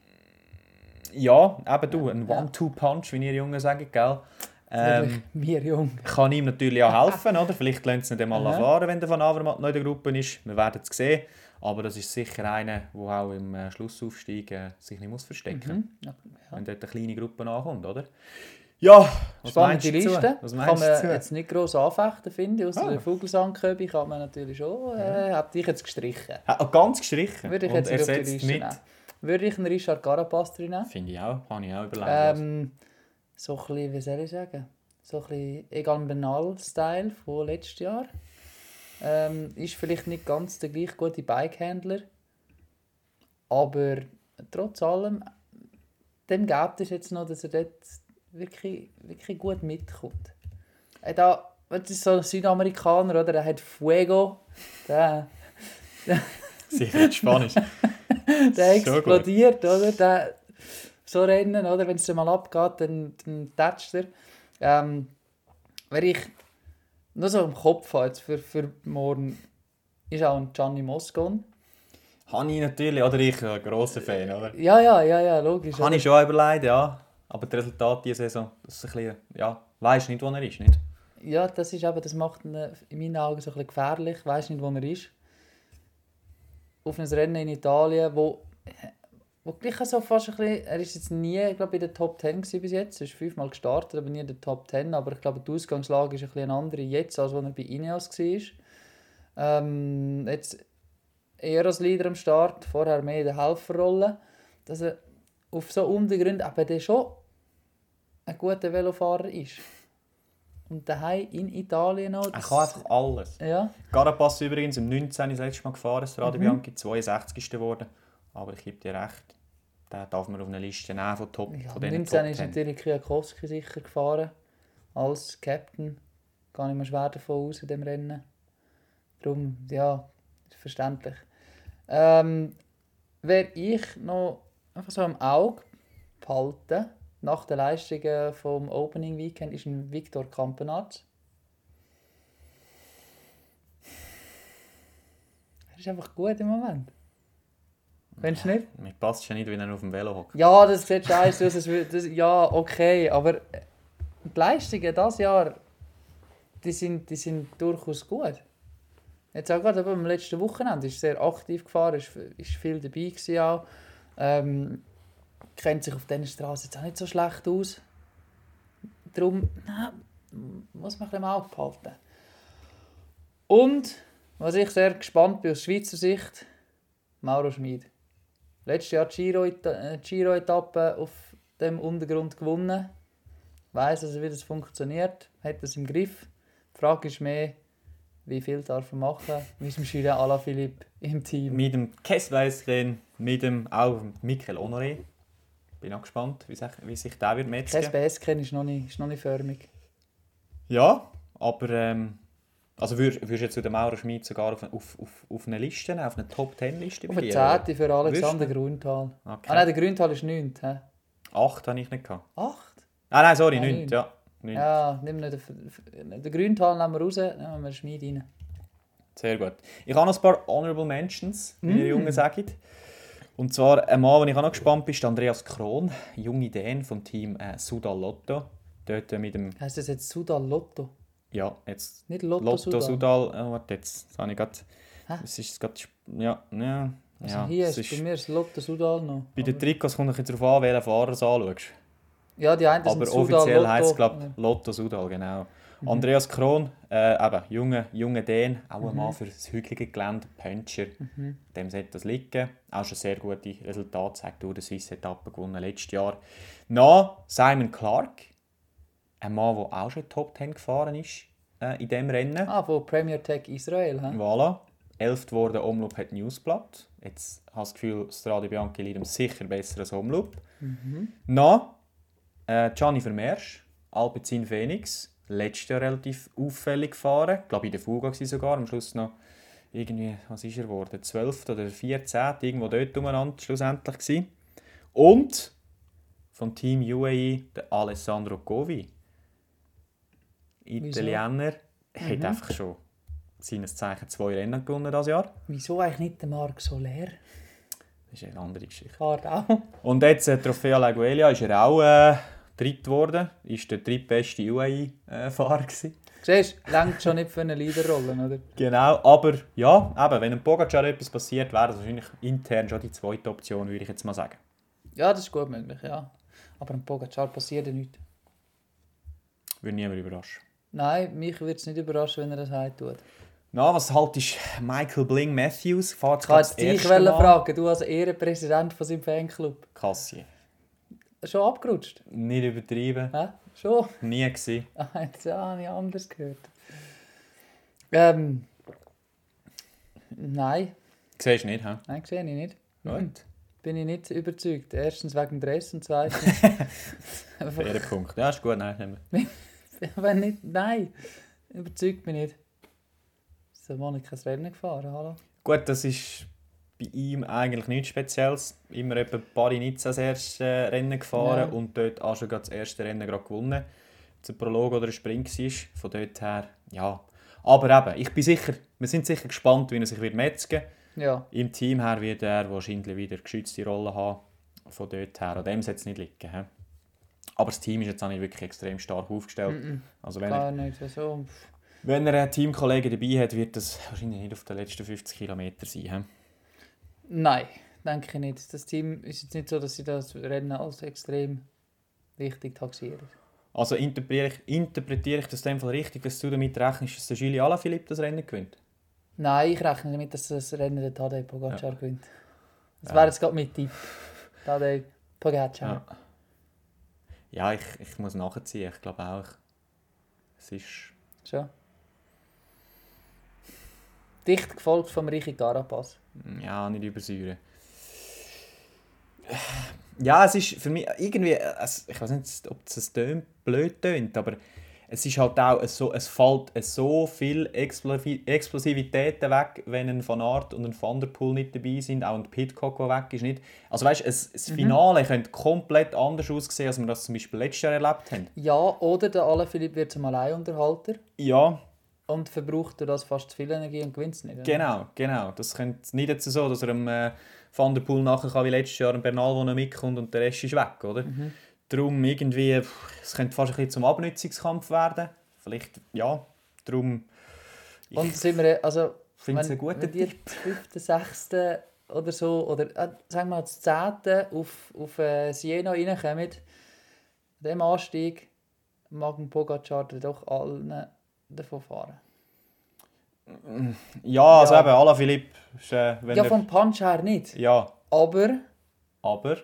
B: Ja, eben du, ein One-Two-Punch, wie ihr Jungen sagen, gell?
C: Ähm, wir jung.
B: Kann ihm natürlich auch helfen, oder? Vielleicht lernt es nicht einmal fahren, wenn der Van Avermaet noch in der Gruppe ist. Wir werden es sehen. Aber das ist sicher einer, der auch im äh, Schlussaufstieg äh, sich nicht muss verstecken muss. Mhm. Ja. Wenn dort eine kleine Gruppe ankommt, oder? Ja,
C: was Spannende Liste. Was kann man jetzt nicht gross anfechten, finde ich. Außer ah. der Vogelsangköbi kann man natürlich schon. Äh, ja. Hat dich jetzt gestrichen?
B: Ja, oh, ganz gestrichen?
C: Würde ich jetzt nicht auf die Liste mit. nehmen. Würde ich einen Richard Carapaz drin nehmen?
B: Finde ich auch. Habe ich auch überlegt.
C: Ähm, so ein bisschen, wie soll ich sagen, so ein bisschen Egan Bernal-Style von letztes Jahr. Ähm, ist vielleicht nicht ganz der gleich gute Bikehändler, aber trotz allem, dem gibt es jetzt noch, dass er dort wirklich, wirklich gut mitkommt. Er da, das ist so ein Südamerikaner, oder? Er hat Fuego. Der,
B: der Sicher Spanisch.
C: der explodiert, oder? Der, so rennen, oder? Wenn es mal abgeht, dann, dann tätscht er. Ähm, wenn ich nur so im Kopf habe, jetzt für, für morgen, ist auch ein Gianni Moscon.
B: Habe ich natürlich, oder ich, ein grosser Fan, oder?
C: Ja, ja, ja, ja logisch.
B: Habe ich schon überlegt, ja. Aber das Resultat dieser Saison, das ist ein bisschen, ja, weiß nicht, wo er ist, nicht?
C: Ja, das ist eben, das macht ihn in meinen Augen so ein bisschen gefährlich, weiß nicht, wo er ist. Auf einem Rennen in Italien, wo wo gleich so fast ein bisschen, er ist jetzt nie glaub, in der Top 10 bis jetzt, er ist fünfmal gestartet, aber nie in der Top 10, aber ich glaube die Ausgangslage ist ein bisschen andere jetzt, als als er bei Ineos war. Ähm, jetzt eher als Leader am Start, vorher mehr in der Helferrolle, dass er auf so Untergrund aber der schon ein guter Velofahrer ist. Und daheim in Italien noch.
B: Er kann einfach alles.
C: Ja.
B: Carapaz übrigens im 19. das letzte Mal gefahren, das Radio mhm. Bianchi, 62. geworden. Aber ich gebe dir recht, den darf man auf einer Liste nehmen von Top
C: ja, von 19 ist natürlich Kwiatkowski sicher gefahren als Captain. Gar nicht mehr schwer davon aus in dem Rennen. Darum, ja, ist verständlich. Ähm, wer ich noch einfach so im Auge behalten nach den Leistungen vom Opening Weekend ist ein Victor Campenarz. Er ist einfach gut im Moment. Findest du nicht?
B: Mir passt ja nicht, wenn er auf dem Velo hockt.
C: Ja, das sieht scheiße aus. Das, das, ja, okay, aber die Leistungen dieses Jahr die, sind, die sind durchaus gut. Jetzt auch gerade am letzten Wochenende ist sehr aktiv gefahren, ist, ist viel dabei gewesen auch. Ähm, kennt sich auf dieser Straße jetzt auch nicht so schlecht aus. Darum na, muss man ein bisschen im. Und, was ich sehr gespannt bin aus Schweizer Sicht, Mauro Schmid. Letztes Jahr die Giro-Etappe äh, Giro auf dem Untergrund gewonnen. Weiß also, wie das funktioniert, hat das im Griff. Die Frage ist mehr, wie viel darf er machen mit dem Julien Alaphilippe im Team.
B: Mit dem Kessweisken, mit dem auch Michael Honoré. Bin auch gespannt, wie sich, wie sich der wird metzen.
C: KSBS kennen ist noch nicht, ist noch nicht förmig.
B: Ja, aber ähm, also würdest, würdest du jetzt zu dem Maurer Schmid sogar auf, auf, auf, auf eine Liste, auf eine Top-10-Liste
C: Auf eine 10. für Alexander Grünthal.
B: Okay.
C: Ah nein, der Grünthal ist 9. Hä?
B: Acht habe ich nicht gehabt.
C: 8?
B: Ah nein, sorry,
C: Ah,
B: neun.
C: neun.
B: Ja.
C: Ja, nimm nicht den, den Grüntal nehmen wir raus, nehmen wir den Schmid rein.
B: Sehr gut. Ich habe noch ein paar Honorable Mentions, wie
C: Mm.
B: die Jungen sagen. Und zwar ein Mann, den ich auch noch gespannt bin, ist Andreas Krohn, junge Dän vom Team äh, Sudal Lotto. Dort äh, mit dem,
C: Heißt das jetzt Sudal Lotto?
B: ja, jetzt
C: Nicht Lotto,
B: Lotto
C: Sudal?
B: Sudal. Oh, warte, jetzt das habe ich gerade. Es ist gerade. Ja, ja.
C: Also
B: ja.
C: hier ist,
B: ist,
C: bei mir ist Lotto Sudal noch.
B: bei den Trikots kommt es darauf an, welchen Fahrer du anschaust.
C: Ja, die einen
B: Aber
C: sind
B: offiziell heisst es, glaube ich, Lotto Sudal, genau. Andreas Krohn, äh, eben, junger junge Dän, auch ein Mann für das hügelige Gelände, Puncher. Dem sollte das liegen. Auch schon sehr gute Resultate, zeigt durch die Swiss-Etappe gewonnen letztes Jahr. Nach Simon Clark, ein Mann, der auch schon Top 10 gefahren ist äh, in diesem Rennen.
C: Ah, von Premier Tech Israel. He?
B: Voilà. Elft wurde Omloop hat Newsblatt. Jetzt habe ich das Gefühl, Strade Bianchi liegt ihm sicher besser als Omloop. Noch äh, Gianni Vermeersch, Alpecin Phoenix. Letztes Jahr relativ auffällig gefahren. Ich glaube, in der Fuga war sogar. Am Schluss noch irgendwie, was ist er geworden? 12. oder 14. Irgendwo dort umeinander schlussendlich gewesen. Und vom Team UAE der Alessandro Govi. Italiener. Hat einfach schon seines Zeichen zwei Rennen gewonnen dieses Jahr.
C: Wieso eigentlich nicht der Marc Soler?
B: Das ist eine andere Geschichte.
C: Fahrt auch.
B: Und jetzt äh, Trofeo Laguelia ist er auch äh, dritt geworden. Ist der drittbeste UAE-Fahrer gewesen.
C: Siehst du, längt schon nicht für eine Leaderrolle, oder?
B: Genau, aber ja, eben, wenn einem Pogacar etwas passiert, wäre das wahrscheinlich intern schon die zweite Option, würde ich jetzt mal sagen.
C: Ja, das ist gut möglich, ja. Aber am Pogacar passiert ja nichts.
B: Würde niemand überraschen.
C: Nein, mich würde es nicht überraschen, wenn er das heute tut.
B: Na, was halt ist Michael Bling Matthews? Fährt
C: Ich kann jetzt
B: das
C: dich fragen, du als Ehrenpräsident von seinem Fanclub.
B: Kassier.
C: Schon abgerutscht?
B: Nicht übertrieben.
C: Hä? Schon?
B: Nie gewesen.
C: Ah, jetzt habe ich anders gehört. Ähm. Nein,
B: Siehst du nicht, hä?
C: nein, sehe ich nicht.
B: Gut.
C: Bin ich nicht überzeugt. Erstens wegen dem Dress und zweitens.
B: Fairer Punkt. Ja, ist gut, nein, nehmen wir.
C: wenn nicht, nein, überzeugt mich nicht. Ist der Mann kein Rennen gefahren, hallo?
B: Gut, das ist bei ihm eigentlich nichts Spezielles. Immer etwa Paris-Nizza das erste äh, Rennen gefahren
C: Ja.
B: und dort auch schon das erste Rennen gerade gewonnen. Ob es ein Prolog oder ein Sprint war. Von dort her, ja. Aber eben, ich bin sicher, wir sind sicher gespannt, wie er sich wird metzgen
C: Ja,
B: Im Team her wird er wahrscheinlich wieder eine geschützte Rolle haben. Von dort her, an dem sollte es nicht liegen. He? Aber das Team ist jetzt auch nicht wirklich extrem stark aufgestellt. Also wenn er,
C: gar nicht so.
B: wenn er einen Teamkollegen dabei hat, wird das wahrscheinlich nicht auf den letzten 50 Kilometern sein. He?
C: Nein, denke ich nicht. Das Team ist jetzt nicht so, dass sie das Rennen als extrem wichtig taxieren.
B: Also interpretiere ich, interpretiere ich das in dem Fall richtig, dass du damit rechnest, dass der Gilles Alaphilippe das Rennen gewinnt?
C: Nein, ich rechne damit, dass das Rennen der Tadej Pogacar gewinnt. Das
B: Ja.
C: wäre jetzt gerade mein Tipp. Tadej Pogacar.
B: Ja. Ja, ich, ich muss nachziehen. Ich glaube auch. Es ist.
C: Schon. Dicht gefolgt vom Richi Carapaz.
B: Ja, nicht übersäuren. Ja, es ist für mich irgendwie. Es, ich weiß nicht, ob es tönt, blöd tönt, aber es ist halt auch so, es fällt so viel Explosi- Explosivität weg, wenn ein Van Aert und ein Van der Poel nicht dabei sind, auch ein Pitcock, der weg ist. Nicht. Also weißt, es, das Finale könnte komplett anders aussehen, als wir das zum Beispiel letztes Jahr erlebt haben.
C: Ja, oder der Alaphilippe wird zum Alleinunterhalter
B: Ja,
C: und verbraucht durch das fast zu viel Energie und gewinnt es nicht. oder?
B: Genau, genau. Das könnte nicht jetzt so, dass er am äh, Van der Poel nachher kann, wie letztes Jahr ein Bernal, der noch mitkommt und der Rest ist weg, oder? Darum irgendwie, es könnte fast ein bisschen zum Abnützungskampf werden. Vielleicht, ja, darum ich
C: Und sind wir, also,
B: finde es
C: wenn,
B: ein guter
C: wenn die
B: Tipp.
C: 5., 6. oder so, oder äh, sagen wir mal das 10. auf, auf äh, Siena reinkommen, an diesem Anstieg mag ein Pogacar doch allen davon fahren.
B: Ja, also
C: Ja.
B: eben, ist, äh, wenn
C: Ja,
B: er,
C: vom Punch her nicht.
B: ja,
C: Aber
B: aber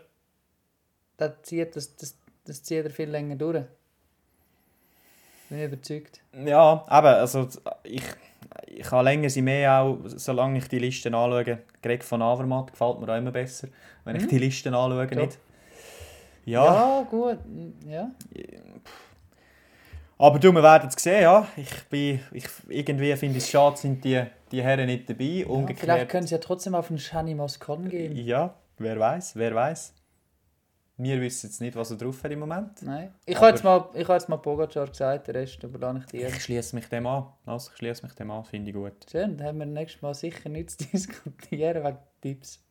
C: das zieht, das, das, das zieht er viel länger durch. Bin ich überzeugt.
B: Ja, eben, also ich, ich habe länger sie mehr auch, solange ich die Listen anschaue. Greg von Avermaet gefällt mir auch immer besser, wenn ich die Listen anschaue, nicht?
C: Ja,
B: Ja,
C: gut. Ja.
B: Aber du, wir werden es sehen, ja. Ich bin, ich, irgendwie finde ich es schade, sind die, die Herren nicht dabei.
C: ja. Vielleicht
B: Umgekehrt,
C: können sie ja trotzdem auf einen Shani Moscon gehen.
B: ja, wer weiß, wer weiß. Wir wissen jetzt nicht, was er drauf hat im Moment.
C: Nein. Ich habe jetzt mal, ich habe jetzt mal Pogacar gesagt, den Rest überlasse ich dir.
B: Ich schließe mich dem an. Also, ich schließe mich dem an, finde ich gut.
C: Schön, dann haben wir nächstes Mal sicher nichts zu diskutieren wegen Tipps.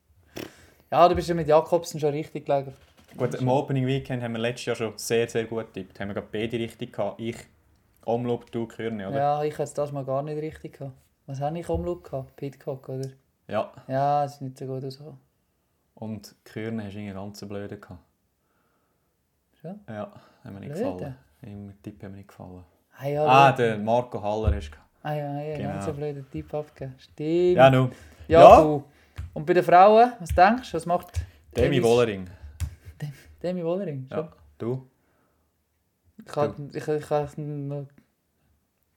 C: Ja, du bist ja mit Jakobsen schon richtig gelegen.
B: Gut, im Opening Weekend haben wir letztes Jahr schon sehr, sehr gut getippt. Haben wir gerade beide richtig gehabt. Ich, Omloop, du, Kürne, oder?
C: Ja, ich hatte das mal gar nicht richtig gehabt. Was habe ich Umloop gehabt? Pitcock, oder?
B: Ja.
C: Ja, es ist nicht so gut ausgekommen.
B: Und Kürne hast du irgendwie ganz blöde gehabt.
C: Schon?
B: Ja, haben mir nicht
C: Blöde?
B: gefallen. Im Tipp haben mir nicht gefallen.
C: Ah ja,
B: Ah,
C: der...
B: Marco Haller hast du gehabt.
C: ah, ja, ja,
B: Genau.
C: ganz so blöden Tipp abgegeben. Stimmt.
B: Ja, nu.
C: ja,
B: Ja.
C: du. Und bei den Frauen, was denkst du? Was macht
B: Demi Wollering.
C: Demi Wollering? Schon?
B: Ja. Du?
C: Ich, kann, ich, ich, kann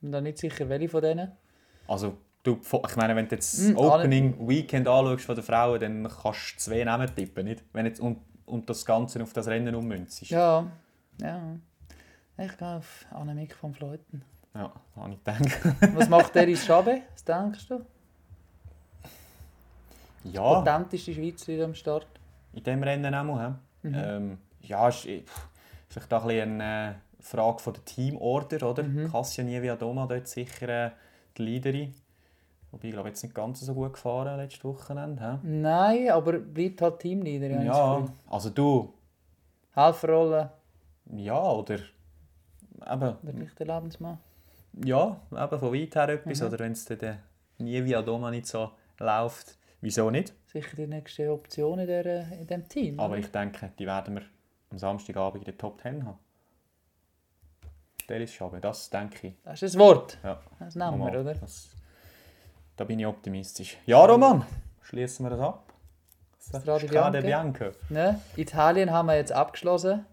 C: noch, nicht sicher, welche von denen.
B: Also, du, ich meine, wenn du jetzt das
C: Hm,
B: Opening Weekend anschaust von den Frauen, dann kannst du zwei Namen tippen, nicht? Wenn jetzt, und, und das Ganze auf das Rennen ummünzt. Ja.
C: Ja, ja. Ich gehe auf Annemiek von Fleuten.
B: ja, habe ich gedacht.
C: Was macht der ins Schabe? Was denkst du?
B: Ja.
C: Potenteste Schweizerin am Start.
B: in diesem Rennen auch mal.
C: Mhm.
B: Ähm, ja, ist pff, vielleicht auch ein eine äh, Frage von der Teamorder, oder?
C: Mhm.
B: Cassia Nievia Doma dort sicher äh, die Leaderin. Wobei, ich glaube, jetzt nicht ganz so gut gefahren letztes Wochenende. hä?
C: Nein, aber bleibt halt Teamleader. Ja,
B: Ja, also du,
C: Helferrolle,
B: ja, oder eben,
C: der Lebensmann.
B: ja, eben von weit her etwas,
C: Mhm.
B: oder wenn es dann der Nievia Doma nicht so läuft, wieso nicht?
C: Sicher die nächste Option in, der, in dem Team.
B: Aber
C: oder?
B: ich denke, die werden wir am Samstagabend in der Top 10 haben. Dennis Schabe, das denke ich.
C: Das ist ein Wort.
B: Ja.
C: Das nehmen wir, oder?
B: Das, da bin ich optimistisch. Ja, Roman, schließen wir das ab.
C: Strade Bianca.
B: Bianca.
C: Ne? Italien haben wir jetzt abgeschlossen.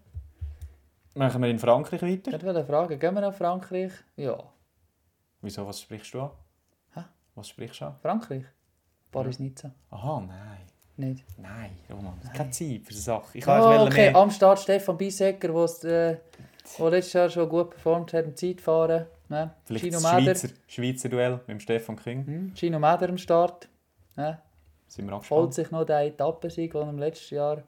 B: Machen wir in Frankreich weiter?
C: Ich wollte fragen, gehen wir nach Frankreich? Ja.
B: Wieso, was sprichst du an?
C: Hä?
B: Was sprichst du an?
C: Frankreich? Paris Nizza.
B: Aha, nein.
C: Nicht.
B: Nein, Roman, keine Zeit für die Sache. Ich
C: Oh,
B: wollte
C: okay,
B: mehr...
C: am Start Stefan Beisecker, der äh, letztes Jahr schon gut performt hat im Zeitfahren. Ne?
B: Vielleicht
C: Gino
B: das. Schweizer, Schweizer Duell mit dem Stefan King.
C: Hm, Gino Meder am Start. Ne?
B: Sind wir
C: Holt
B: abgespannt.
C: sich noch den Etappensieg, der im letzten Jahr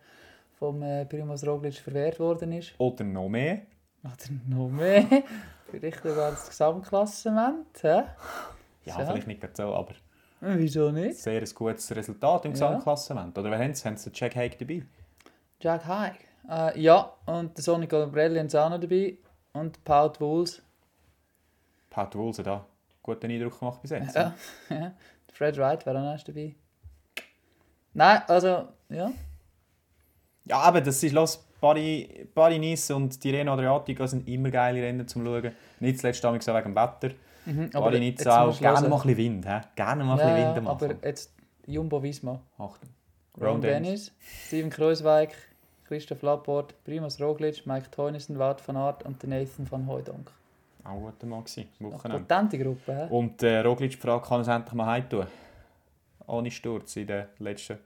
C: vom äh, Primoz Roglic verwehrt worden ist.
B: Oder noch mehr.
C: Oder noch mehr. Vielleicht sogar das Gesamtklassement.
B: Ja,
C: So.
B: vielleicht nicht so, aber
C: Wieso nicht?
B: sehr ein gutes Resultat im. Gesamtklassement. Oder wer haben sie? Haben sie Jack Haig dabei?
C: Jack Haig. Äh, ja, und der Sonny Colbrelli haben sie auch noch dabei. Und Paul Wools.
B: Pat Wulse da. Guten Eindruck gemacht bis jetzt.
C: Ja. ja. Fred Wright wäre auch noch erst dabei. Nein, also, ja.
B: Ja, aber das ist, los, Paris, Paris Nice und Tirreno Adriatico sind immer geile Rennen zum Schauen. Nicht zuletzt auch wegen dem Wetter.
C: Mhm,
B: Paris
C: jetzt
B: auch. Gerne mal ein bisschen Wind. He? Gerne mal ein
C: ja,
B: bisschen
C: ja,
B: Wind am
C: aber jetzt Jumbo Visma.
B: Achtung.
C: Ron
B: Dennis.
C: Steven Kreuzweig, Christoph Laporte, Primus Roglic, Mike Teunissen, Wout van Aert und Nathan van Hooydonk.
B: Auch ein guter Mann gewesen.
C: Eine
B: Wochenende.
C: potente Gruppe, hä?
B: Und äh, Roglic fragt, kann er es endlich mal heimtun? Ohne Sturz in den letzten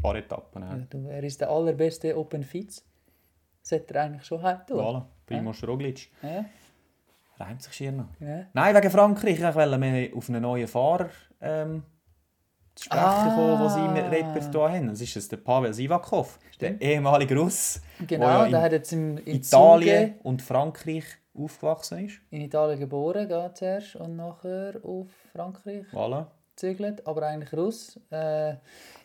B: paar Etappen.
C: Ja,
B: he?
C: du, er ist der allerbeste Open Fits. Sollte er eigentlich schon heim tun.
B: Voilà. Primoz Roglic.
C: Ja,
B: Reimt sich schier noch.
C: ja.
B: Nein, wegen Frankreich. Ich wollte mehr auf einen neuen Fahrer ähm, zu sprechen
C: Ah.
B: kommen, den sie im Repertoire haben. Das ist der Pavel Sivakov, der ehemalige Russ,
C: Genau,
B: der ja
C: hat jetzt im, in
B: Italien
C: Zuge
B: und Frankreich aufgewachsen ist.
C: in Italien geboren, geht zuerst und nachher auf Frankreich
B: Voilà.
C: gezügelt, aber eigentlich Russ. Äh,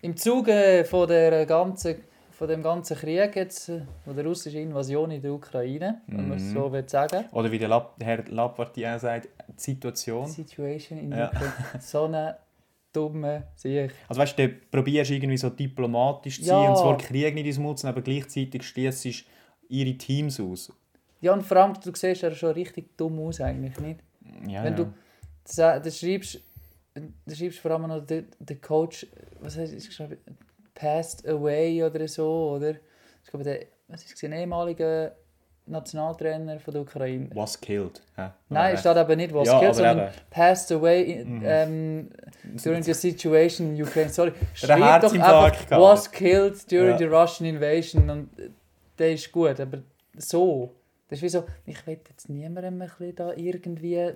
C: Im Zuge von der ganzen von dem ganzen Krieg jetzt, äh, von der russischen Invasion in der Ukraine, wenn man es
B: Mhm.
C: so will sagen.
B: Oder wie der Lap Herr Lapartien sagt, die Situation.
C: Situation in
B: Ja.
C: der Ukraine. So eine dumme Sicht.
B: Also weißt du, du probierst irgendwie so diplomatisch zu
C: Ja.
B: sein und zwar Krieg nicht ins Mund, aber gleichzeitig schließt ihre Teams aus.
C: Ja, und vor allem, du siehst ja schon richtig dumm aus eigentlich, nicht?
B: Ja,
C: Wenn
B: ja.
C: du das, das schreibst, du schreibst vor allem noch der, der Coach, was heißt es geschrieben, passed away oder so, oder? Ich glaube, der, was ist ein ehemaliger Nationaltrainer von der Ukraine.
B: Was killed. Ja.
C: Nein, es steht aber nicht was
B: Ja,
C: killed, sondern
B: eben. Mhm.
C: passed away in, ähm, during the situation in Ukraine. Sorry,
B: Der
C: schreib doch einfach was killed during
B: Ja.
C: the Russian invasion und der ist gut, aber so. Das ist wie so, ich will jetzt niemandem ein bisschen da irgendwie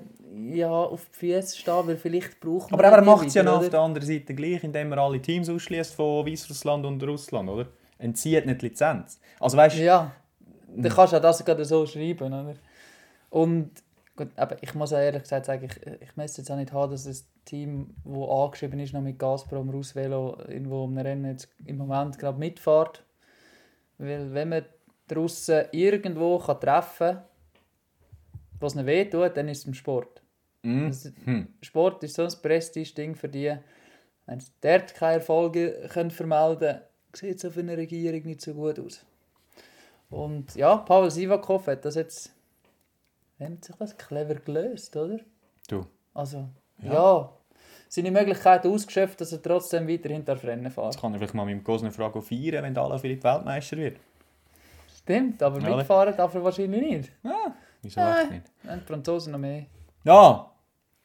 C: ja, auf die Füße stehen, weil vielleicht braucht man
B: Aber er macht es ja noch auf der anderen Seite gleich, indem er alle Teams ausschließt von Weißrussland und Russland, oder? Entzieht nicht die Lizenz. Also weißt
C: Ja, dann kannst du auch das gerade so schreiben, oder? Und gut, aber ich muss auch ehrlich gesagt sagen, ich, ich möchte jetzt auch nicht haben, dass das Team, das angeschrieben ist, noch mit Gazprom Russvelo irgendwo ein Rennen jetzt im Moment gerade mitfährt. Weil wenn man Russen irgendwo kann treffen kann, was ihnen wehtut, dann ist es im Sport. Das-
B: hm.
C: Sport ist so ein Prestige-Ding für die. Wenn sie dort keine Erfolge können vermelden können, sieht es auf einer Regierung nicht so gut aus. Und ja, Pavel Sivakov hat das jetzt hat sich das clever gelöst, oder?
B: du.
C: Also,
B: Ja.
C: ja. seine Möglichkeiten ausgeschöpft, dass er trotzdem weiterhin darf Rennen fahren
B: Jetzt kann ich vielleicht mal mit dem Gosner fragen, feiern, wenn der Alaphilippe Weltmeister wird.
C: Stimmt, aber
B: Ja,
C: mitfahren darf er wahrscheinlich nicht.
B: Ja, wieso
C: Nein.
B: echt nicht?
C: Dann die Franzosen noch mehr.
B: Ja,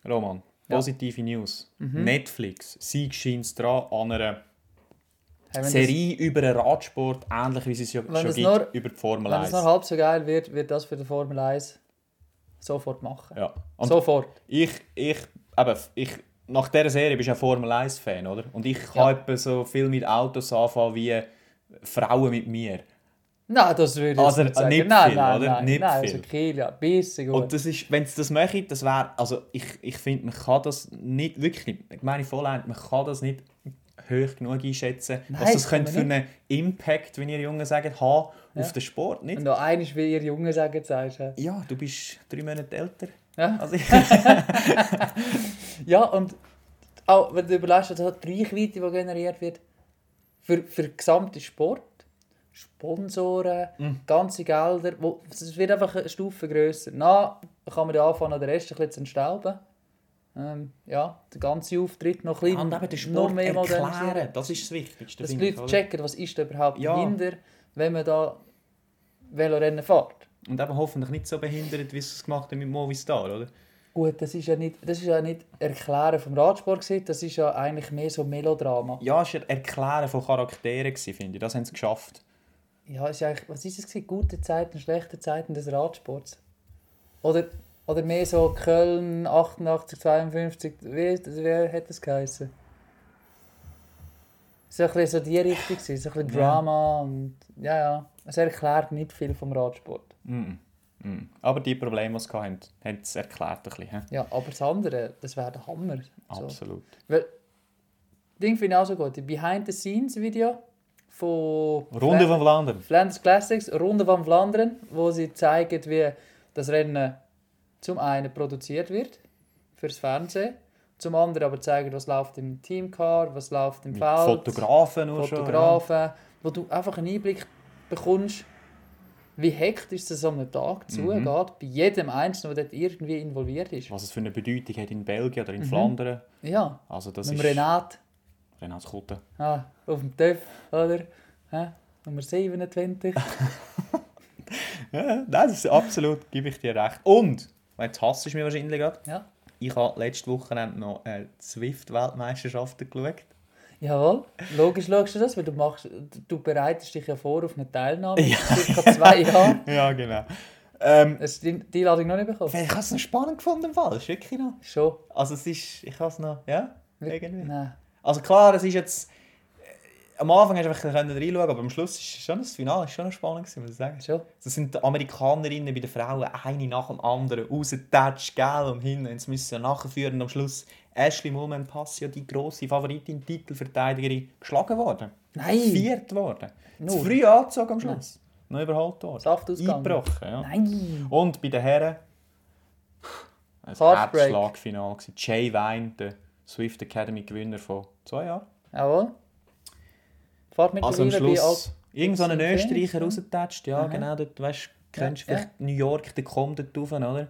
B: Roman,
C: Ja.
B: positive News.
C: Mhm.
B: Netflix, Sieg scheint dran an einer Serie über den Radsport, ähnlich wie sie es ja
C: Wenn
B: schon
C: das
B: gibt,
C: nur-
B: über die
C: Das,
B: Formel
C: wenn es
B: 1.
C: noch halb so geil wird, wird das für die Formel 1 sofort machen.
B: Ja. Und
C: Sofort.
B: ich, ich, eben, ich, nach dieser Serie bist du ein Formel 1-Fan, oder? Und ich kann
C: Ja.
B: etwa so viel mit Autos anfangen wie Frauen mit mir.
C: Nein, das würde ich
B: Also,
C: nicht sagen.
B: nicht
C: nein,
B: viel,
C: nein,
B: oder?
C: nein,
B: Nicht
C: nein,
B: viel.
C: also Kiel, ja, bisschen gut.
B: Und das ist, wenn sie das machen, das wäre, also ich, ich finde, man kann das nicht, wirklich ich meine voll ernst, man kann das nicht hoch genug einschätzen,
C: Nein,
B: was das könnte für einen Impact, wie ihr Jungen sagt, haben
C: Ja.
B: auf den Sport, nicht?
C: Wenn du eines wie ihr Junge sagen sagst. ja.
B: Ja, du bist drei Monate älter.
C: Ja,
B: Also ich,
C: ja und auch wenn du überlegst, also die Reichweite, die generiert wird, für, für den gesamten Sport, Sponsoren,
B: Mhm.
C: ganze Gelder, wo, es wird einfach eine Stufe grösser. Na, kann man ja anfangen, den Rest ein bisschen zu entstauben. Ähm, ja, der ganze Auftritt noch ein bisschen
B: und eben den
C: noch
B: Sport
C: mehr
B: erklären, das ist das Wichtigste.
C: Dass die Leute checken, was ist da überhaupt
B: Ja.
C: dahinter, wenn man da Velorennen fährt.
B: Und eben hoffentlich nicht so behindert, wie sie es gemacht haben mit Movistar, oder?
C: Gut, das ist ja nicht, das ist ja nicht Erklären vom Radsport, gewesen, das ist ja eigentlich mehr so Melodrama.
B: Ja, es war Erklären von Charakteren, gewesen, finde ich. Das haben sie geschafft.
C: Ja, ist ja eigentlich, was ist es gewesen? Gute Zeiten, schlechte Zeiten des Radsports? Oder, oder mehr so Köln 88, 52, wie, wie hat das geheißen? So ein bisschen so die Richtung, so ein bisschen. Drama und ja, ja. Es erklärt nicht viel vom Radsport.
B: Mhm. Mhm. Aber die Probleme, die sie hatten, haben es erklärt ein bisschen.
C: Ja, aber das andere, das wäre der Hammer. So.
B: Absolut.
C: Weil, Ding finde ich auch so gut. Die Behind-the-Scenes-Video von
B: Runde von Vlaanderen.
C: Flanders Classics, Runde van Vlaanderen, wo sie zeigen, wie das Rennen zum einen produziert wird fürs Fernsehen, zum anderen aber zeigen, was läuft im Teamcar, was läuft im
B: Mit
C: Feld,
B: Fotografen.
C: Fotografen, wo du einfach einen Einblick bekommst, wie hektisch es an einem Tag zugeht, bei jedem Einzelnen, der dort irgendwie involviert ist.
B: Ja. Was es für eine Bedeutung hat in Belgien oder in
C: Mhm.
B: Flandern.
C: Ja,
B: Also das
C: mit
B: ist...
C: Renat
B: Renat Kutte.
C: ah, auf dem TÜV, oder? Hä? Nummer 27.
B: Ja, das ist absolut, gebe ich dir recht. Und, jetzt hasst du mich wahrscheinlich gerade,
C: ja.
B: ich habe letzte Woche noch äh, Zwift-Weltmeisterschaften geschaut.
C: Jawohl, logisch schaust du das, weil du, machst, du bereitest dich ja vor auf eine Teilnahme in circa zwei Jahren.
B: Ja, genau. Ähm,
C: Hast du die die Einladung noch nicht bekommen?
B: ich habe es noch spannend gefunden, im Fall. Das ist wirklich noch...
C: Schon?
B: Also es ist... Ich habe es noch... Ja, irgendwie.
C: Nein.
B: Also klar, es ist jetzt... äh, Am Anfang hast du einfach reinschauen, aber am Schluss ist schon das Finale ist schon spannend gewesen, muss ich sagen.
C: Schon?
B: Das sind die Amerikanerinnen bei den Frauen eine nach dem anderen rausgetatscht, gell, und hinten. Jetzt müssen sie nachführen und am Schluss Ashley Mulman Passio, die grosse Favoritin, Titelverteidigerin, geschlagen worden.
C: Nein.
B: Viert worden. Zu
C: Nur.
B: früh angezogen am Schluss. Noch überholt worden.
C: Saft.
B: Eingebrochen, ja.
C: Nein.
B: Und bei den Herren ein. Herzschlagfinale. Jay der Swift Academy Gewinner von zwei Jahren.
C: Jawohl. Fahrt mittlerweile
B: Also am Schluss irgend so einen Österreicher
C: ja.
B: rausgetatscht. Ja,
C: Aha.
B: genau. Dort, weißt, kennst du
C: Ja,
B: vielleicht New York, der kommt dort rauf, oder?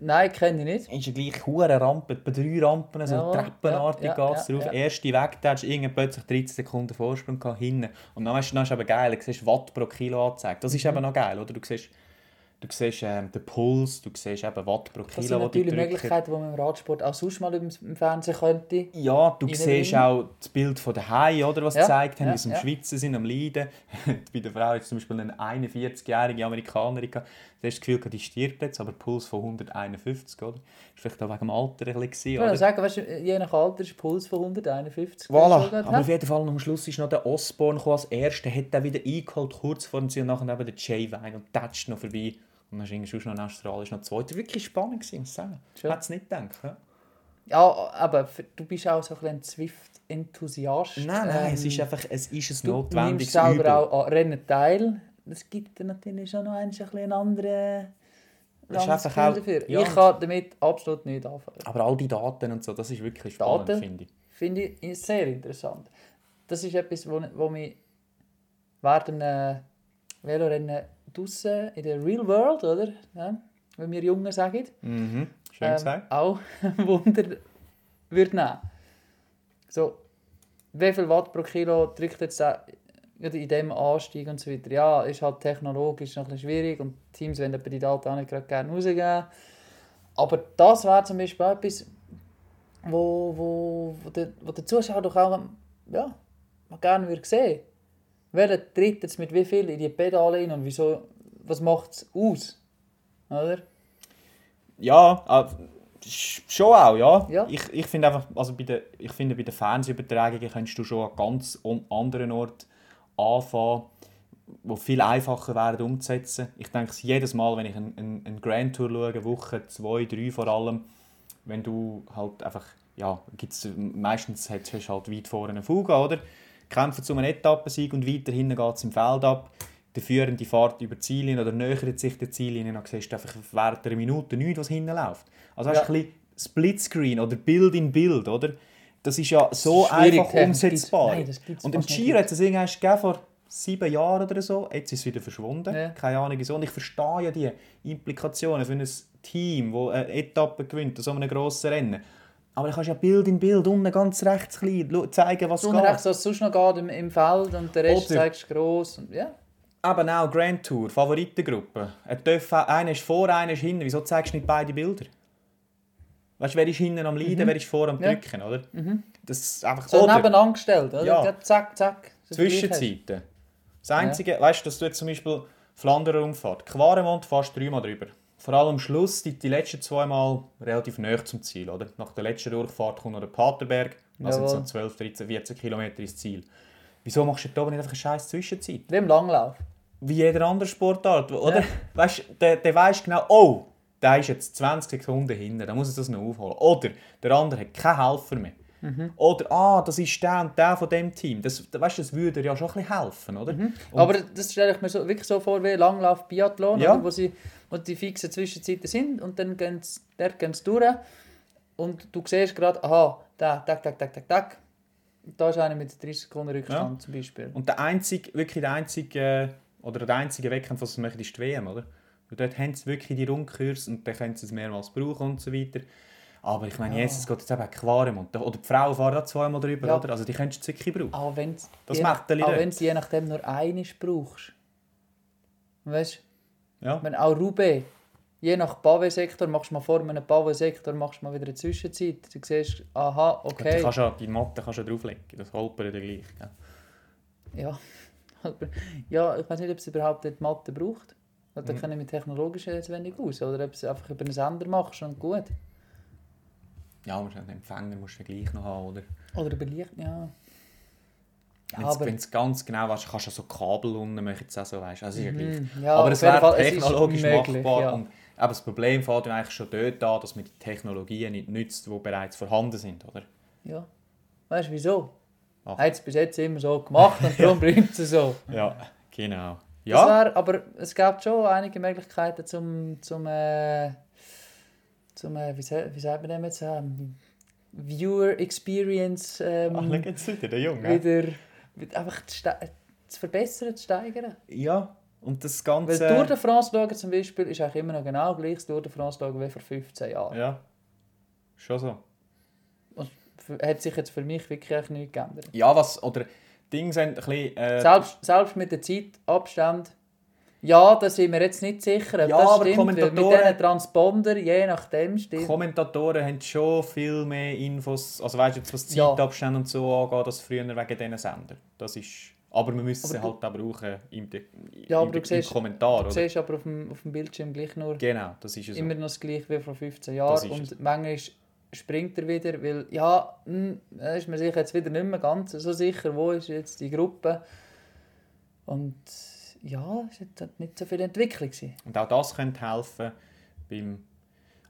C: Nein, kenne ich nicht.
B: Ist ja gleich hure Rampen, bei drei Rampen, so
C: Ja,
B: treppenartig
C: ja, ja,
B: geht es
C: ja,
B: drauf.
C: ja.
B: Erste weg, da hast du irgendwann plötzlich 13 Sekunden Vorsprung gehabt, hinten. Und dann, weißt dann ist es eben geil, du siehst Watt pro Kilo angezeigt. Das
C: Mhm.
B: ist eben noch geil, oder? Du siehst, du siehst ähm, den Puls, du siehst eben Watt pro
C: Das sind
B: Kilo,
C: natürlich. Möglichkeiten, die man im Radsport auch sonst mal im, Fernsehen könnte.
B: Ja, du siehst
C: Ring.
B: auch das Bild von der Hai, oder, was
C: Ja,
B: gezeigt haben,
C: ja,
B: wie sie am
C: ja.
B: Schwitzen sind, am Leiden. Bei der Frau ist zum Beispiel eine 41-jährige Amerikanerin, du hast das Gefühl, die stirbt jetzt, aber Puls von 151, oder? Das war vielleicht auch wegen dem Alter ein bisschen,
C: Ich würde sagen, weißt je nach Alter ist der Puls von 151.
B: Voilà. Aber auf jeden Fall am Schluss ist noch der Osborne als Erster, hat dann wieder eingeholt, kurz vor dem Ziel, und nachher eben der Jay Vine und tätscht noch vorbei. Und dann ist irgendwie sonst noch ein Australisch noch Zweiter. Wirklich spannend gewesen, muss ich sagen.
C: Schön.
B: hätte es nicht gedacht. Ja.
C: Ja, aber du bist auch so ein Zwift-Enthusiast.
B: Nein, nein, es
C: Ähm,
B: ist einfach es ist ein
C: Du
B: notwendiges
C: nimmst selber auch an Rennen teil. Das gibt dir natürlich schon noch ein bisschen einen anderen
B: Das ist einfach auch-
C: dafür.
B: ja,
C: ich kann damit absolut nicht anfangen.
B: Aber all die Daten und so, das ist wirklich spannend,
C: Daten?
B: finde ich.
C: Finde ich sehr interessant. Das ist etwas, wo, wo mich während einem Velorennen draussen in der Real World, oder? Ja, wie wir Jungen sagen,
B: Mhm. Schön
C: ähm,
B: gesagt.
C: auch Wunder würde nehmen. So, wie viel Watt pro Kilo drückt jetzt der, in diesem Anstieg und so weiter? Ja, ist halt technologisch noch ein bisschen schwierig und Teams wollen die Daten auch nicht gerade gerne rausgeben. Aber das wäre zum Beispiel etwas, wo, wo, wo, der, wo der Zuschauer doch auch ja, gerne würde sehen Welcher tritt jetzt mit wie viel in die Pedale rein und wieso, was macht es aus? Oder?
B: Ja, äh, sch- schon auch, ja.
C: Ja.
B: Ich, ich finde einfach, also bei der, ich finde bei den Fernsehübertragungen kannst du schon an ganz anderen Ort anfangen, wo viel einfacher wären umzusetzen. Ich denke es jedes Mal, wenn ich eine ein, ein Grand Tour schaue, Woche zwei, drei vor allem, wenn du halt einfach, ja, gibt's, meistens hast du halt weit vorne eine Fuge, oder? Kämpfen zu einem Etappensieg und weiter hinten geht es im Feld ab. Der führende fährt über die Ziellinie oder nähert sich der Ziellinie und dann siehst du einfach während einer Minute nichts, was hinten läuft. Also hast
C: Ja.
B: ein bisschen Splitscreen oder Bild in Bild, oder? Das ist ja so
C: schwierig,
B: einfach umsetzbar.
C: nein,
B: und im. Giro hat es irgendwann gegeben, vor sieben Jahren oder so. Jetzt ist es wieder verschwunden.
C: Ja.
B: Keine Ahnung wieso. Und ich verstehe ja die Implikationen für ein Team, das eine Etappe gewinnt, so einem grossen Rennen. Aber du kannst ja Bild in Bild unten ganz rechts klein zeigen, was
C: Du
B: geht.
C: rechts, was sonst noch geht im, im Feld und der Rest
B: Oder-
C: zeigst du gross. Und, ja.
B: Eben auch Grand Tour, Favoritengruppe. Einer ist vor, einer ist hinten. Wieso zeigst du nicht beide Bilder? Weißt du, wer ist hinten am Leiden, wer ist vor am
C: Mhm. Ja. Mhm.
B: Drücken, oder? Das ist einfach
C: So
B: oder
C: nebeneinander gestellt, oder?
B: Ja.
C: Zack, zack. hast.
B: Zwischenzeiten. Das Einzige, weißt du, dass du jetzt zum Beispiel Flanderer Umfahrt, Quaremont fährst dreimal drüber. Vor allem am Schluss, die, die letzten zwei Mal relativ nahe zum Ziel, oder? Nach der letzten Durchfahrt kommt noch der Paterberg, dann sind es noch 12, 13, 14 Kilometer ins Ziel. Wieso machst du da nicht einfach eine scheiß Zwischenzeit?
C: Wie im Langlauf.
B: wie jeder andere Sportart, oder?
C: Ja.
B: Weißt, der, der weiß genau, oh, der ist jetzt 20 Sekunden hinten, dann muss er das noch aufholen. Oder der andere hat keinen Helfer mehr.
C: Mhm.
B: Oder, ah, das ist der und der von dem Team. Das, weißt, das würde ja schon ein bisschen helfen, oder? Und-
C: Aber das stelle ich mir so, wirklich so vor wie Langlauf Biathlon,
B: Ja.
C: Wo, sie, wo die fixen Zwischenzeiten sind und dann gehen sie, dort gehen sie durch und du siehst gerade, aha, da, tak, tak, tak, tak, tak. Und Da ist einer mit 30 Sekunden Rückstand zum Beispiel.
B: Und der einzige, wirklich der einzige, oder der einzige Wettkampf, was sie machen, ist die WM, oder? Und dort haben sie wirklich die Rundkurs und dann können sie es mehrmals brauchen und so weiter. Aber ich meine, jetzt es geht jetzt eben Quaremont. Oder die Frauen fahren da zweimal drüber,
C: Ja.
B: oder? Also die könntest du wirklich brauchen.
C: Auch wenn
B: Das
C: je,
B: macht der
C: auch wenn du je nachdem nur eines brauchst. Weißt
B: Ja.
C: du, wenn auch Roubaix, je nach Pavé-Sektor, machst du mal vor einem Pavé-Sektor, machst du mal wieder eine Zwischenzeit. Du siehst, aha,
B: Gut,
C: okay.
B: Die, kannst ja, die Matte kannst du ja drauflegen, das holpert ja gleich.
C: Ja. Ja, ich weiß nicht, ob es überhaupt die Matte braucht. Oder
B: Mhm.
C: kenne ich mit technologischen jetzt wenig aus. Oder ob du es einfach über einen Sender machst und gut.
B: Ja, aber einen Empfänger musst du ja gleich noch haben, oder?
C: Oder über Licht, ja.
B: Wenn du es ganz genau weißt, kannst du ja so Kabel unten machen, jetzt auch so, weißt du. Also ist ja gleich.
C: Mhm, ja,
B: aber es wäre technologisch
C: möglich,
B: machbar.
C: ja.
B: Und aber das Problem fällt ja eigentlich schon dort an, dass man die Technologien nicht nützt, die bereits vorhanden sind, oder?
C: Ja. Weißt du wieso?
B: Ach.
C: hat es bis jetzt immer so gemacht und darum bleibt es so.
B: Ja, genau. Ja,
C: wär, aber es gibt schon einige Möglichkeiten zum, zum, äh, zum äh, wie, wie sagt man dem jetzt, ähm, Viewer Experience ähm,
B: ach, schau jetzt wieder, der Junge.
C: wieder, wieder einfach zu, zu verbessern, zu steigern.
B: Ja, und das
C: Weil
B: Ganze...
C: Tour de France schauen zum Beispiel ist eigentlich immer noch genau gleich das Tour de France schauen wie vor 15 Jahren.
B: Ja, schon so.
C: F- Hat sich jetzt für mich wirklich nichts geändert.
B: Ja, was... Oder Dinge sind ein bisschen... Äh,
C: Selbst, selbst mit dem Zeitabstand. Ja, da sind wir jetzt nicht sicher, ob
B: Ja,
C: das
B: aber
C: stimmt. weil Mit
B: Kommentatoren-
C: diesen Transponder, je nachdem stimmt.
B: Kommentatoren haben schon viel mehr Infos, also weißt du, jetzt was
C: Ja.
B: Zeitabstände und so angeht, als früher wegen diesen Sender. Das ist... Aber wir müssen sie
C: Aber
B: halt auch brauchen im, De
C: Ja, aber
B: im,
C: du
B: im
C: siehst-
B: Kommentar,
C: Du
B: oder?
C: siehst aber auf dem, auf dem Bildschirm gleich nur
B: Genau, das ist es.
C: immer noch das gleiche wie vor 15
B: Das
C: Jahren. Und
B: es.
C: manchmal springt er wieder, weil ja, hm, da ist man sich jetzt wieder nicht mehr ganz so sicher, wo ist jetzt die Gruppe. Und ja, es hat halt nicht so viel Entwicklung. Gewesen.
B: Und auch das könnte helfen beim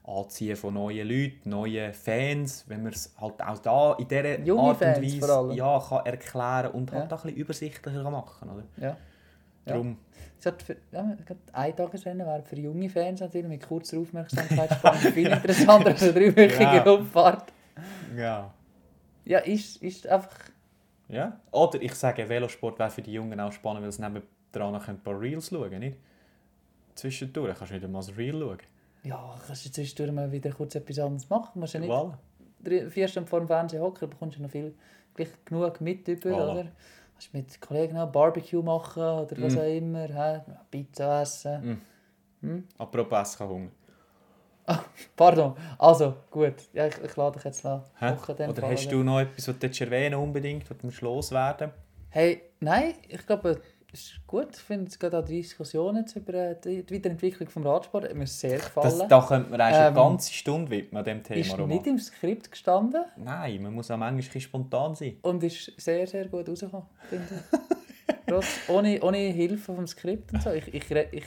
B: Anziehen von neuen Leuten, neuen Fans, wenn man es halt auch da in dieser
C: Junge
B: Art
C: Fans
B: und Weise ja, kann erklären und halt
C: Ja.
B: auch ein bisschen übersichtlicher kann machen oder?
C: Ja. Ja.
B: Darum,
C: Es hat für, ja, ein Tagesrennen wäre für junge Fans natürlich mit kurzer Aufmerksamkeitsspanne viel interessanter als eine dreiwöchige
B: Ja.
C: Rundfahrt.
B: ja.
C: Ja, ist, ist einfach...
B: ja. Oder ich sage, Velosport wäre für die Jungen auch spannend, weil sie nebendran noch ein paar Reels schauen nicht? Zwischendurch kannst du wieder mal das Reel schauen.
C: Ja, kannst du zwischendurch mal wieder kurz etwas anderes machen. Du musst ja nicht
B: Voilà.
C: drei, vier Stunden vor dem Fernseher hocken, bekommst du noch viel, gleich genug mit über,
B: Voilà.
C: oder? Kannst mit Kollegen noch Barbecue machen oder was
B: Mm.
C: auch immer, hä? Pizza essen.
B: Apropos Essen Hunger.
C: Pardon, also gut, ja, ich, ich lade dich jetzt noch kochen.
B: Oder
C: Fall,
B: hast du noch etwas, was du erwähnen unbedingt, was musst loswerden
C: Hey, nein, ich glaube, ist gut. Ich finde es gerade auch die Diskussion jetzt über äh, die, die Weiterentwicklung des Radsport hat mir sehr gefallen.
B: Das, da könnte man eigentlich
C: Ähm,
B: eine ganze Stunde widmen, diesem Thema.
C: ist
B: Roman.
C: nicht im Skript gestanden
B: Nein, man muss auch manchmal spontan sein.
C: und ist sehr, sehr gut rausgekommen, finde ich. Trotz, ohne, ohne Hilfe vom Skript und so. Ich, ich, ich,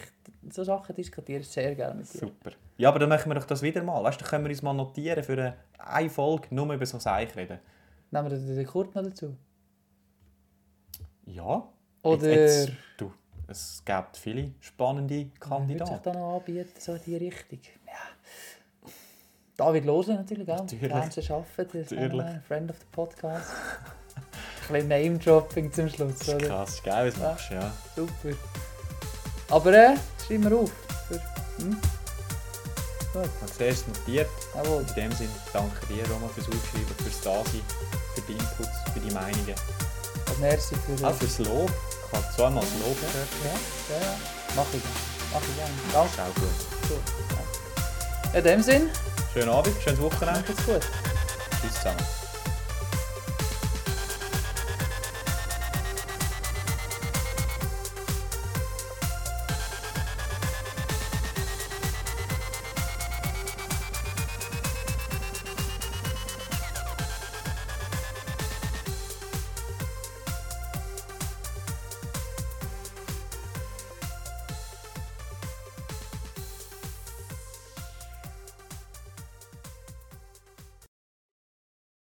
C: so Sachen diskutiere ich sehr gerne mit dir.
B: Super. Ja, aber dann machen wir doch das wieder mal. Weißt du, dann können wir uns mal notieren für eine, eine Folge nur über so Seich reden.
C: Nehmen wir den, den Kurt noch dazu?
B: Ja.
C: Oder
B: Jetzt, jetzt, du, es gibt viele spannende
C: würde sich
B: Kandidaten.
C: da noch anbieten, so in die Richtung? Ja. David Loser natürlich auch.
B: Natürlich.
C: Fernsehen arbeiten, das ist
B: Natürlich.
C: ein Friend of the Podcast. ein bisschen Name-Dropping zum Schluss,
B: Das ist
C: oder?
B: krass, geil, was du
C: Ja.
B: machst, ja.
C: Super. Aber äh, schreiben wir auf. Hm? Gut,
B: Man sieht es notiert.
C: jawohl.
B: In dem Sinne danke dir, Roman, fürs Aufschreiben, fürs Dasein, für die Inputs, für die Meinungen.
C: Merci für
B: Auch fürs Lob. Ich habe zweimal das Lob gehört.
C: Ja, ja, ja. Mach ich. Mach ich gerne. Danke.
B: ist auch gut.
C: Gut. In dem Sinn,
B: Schönen Abend, schönes Wochenende.
C: macht's gut.
B: Tschüss zusammen.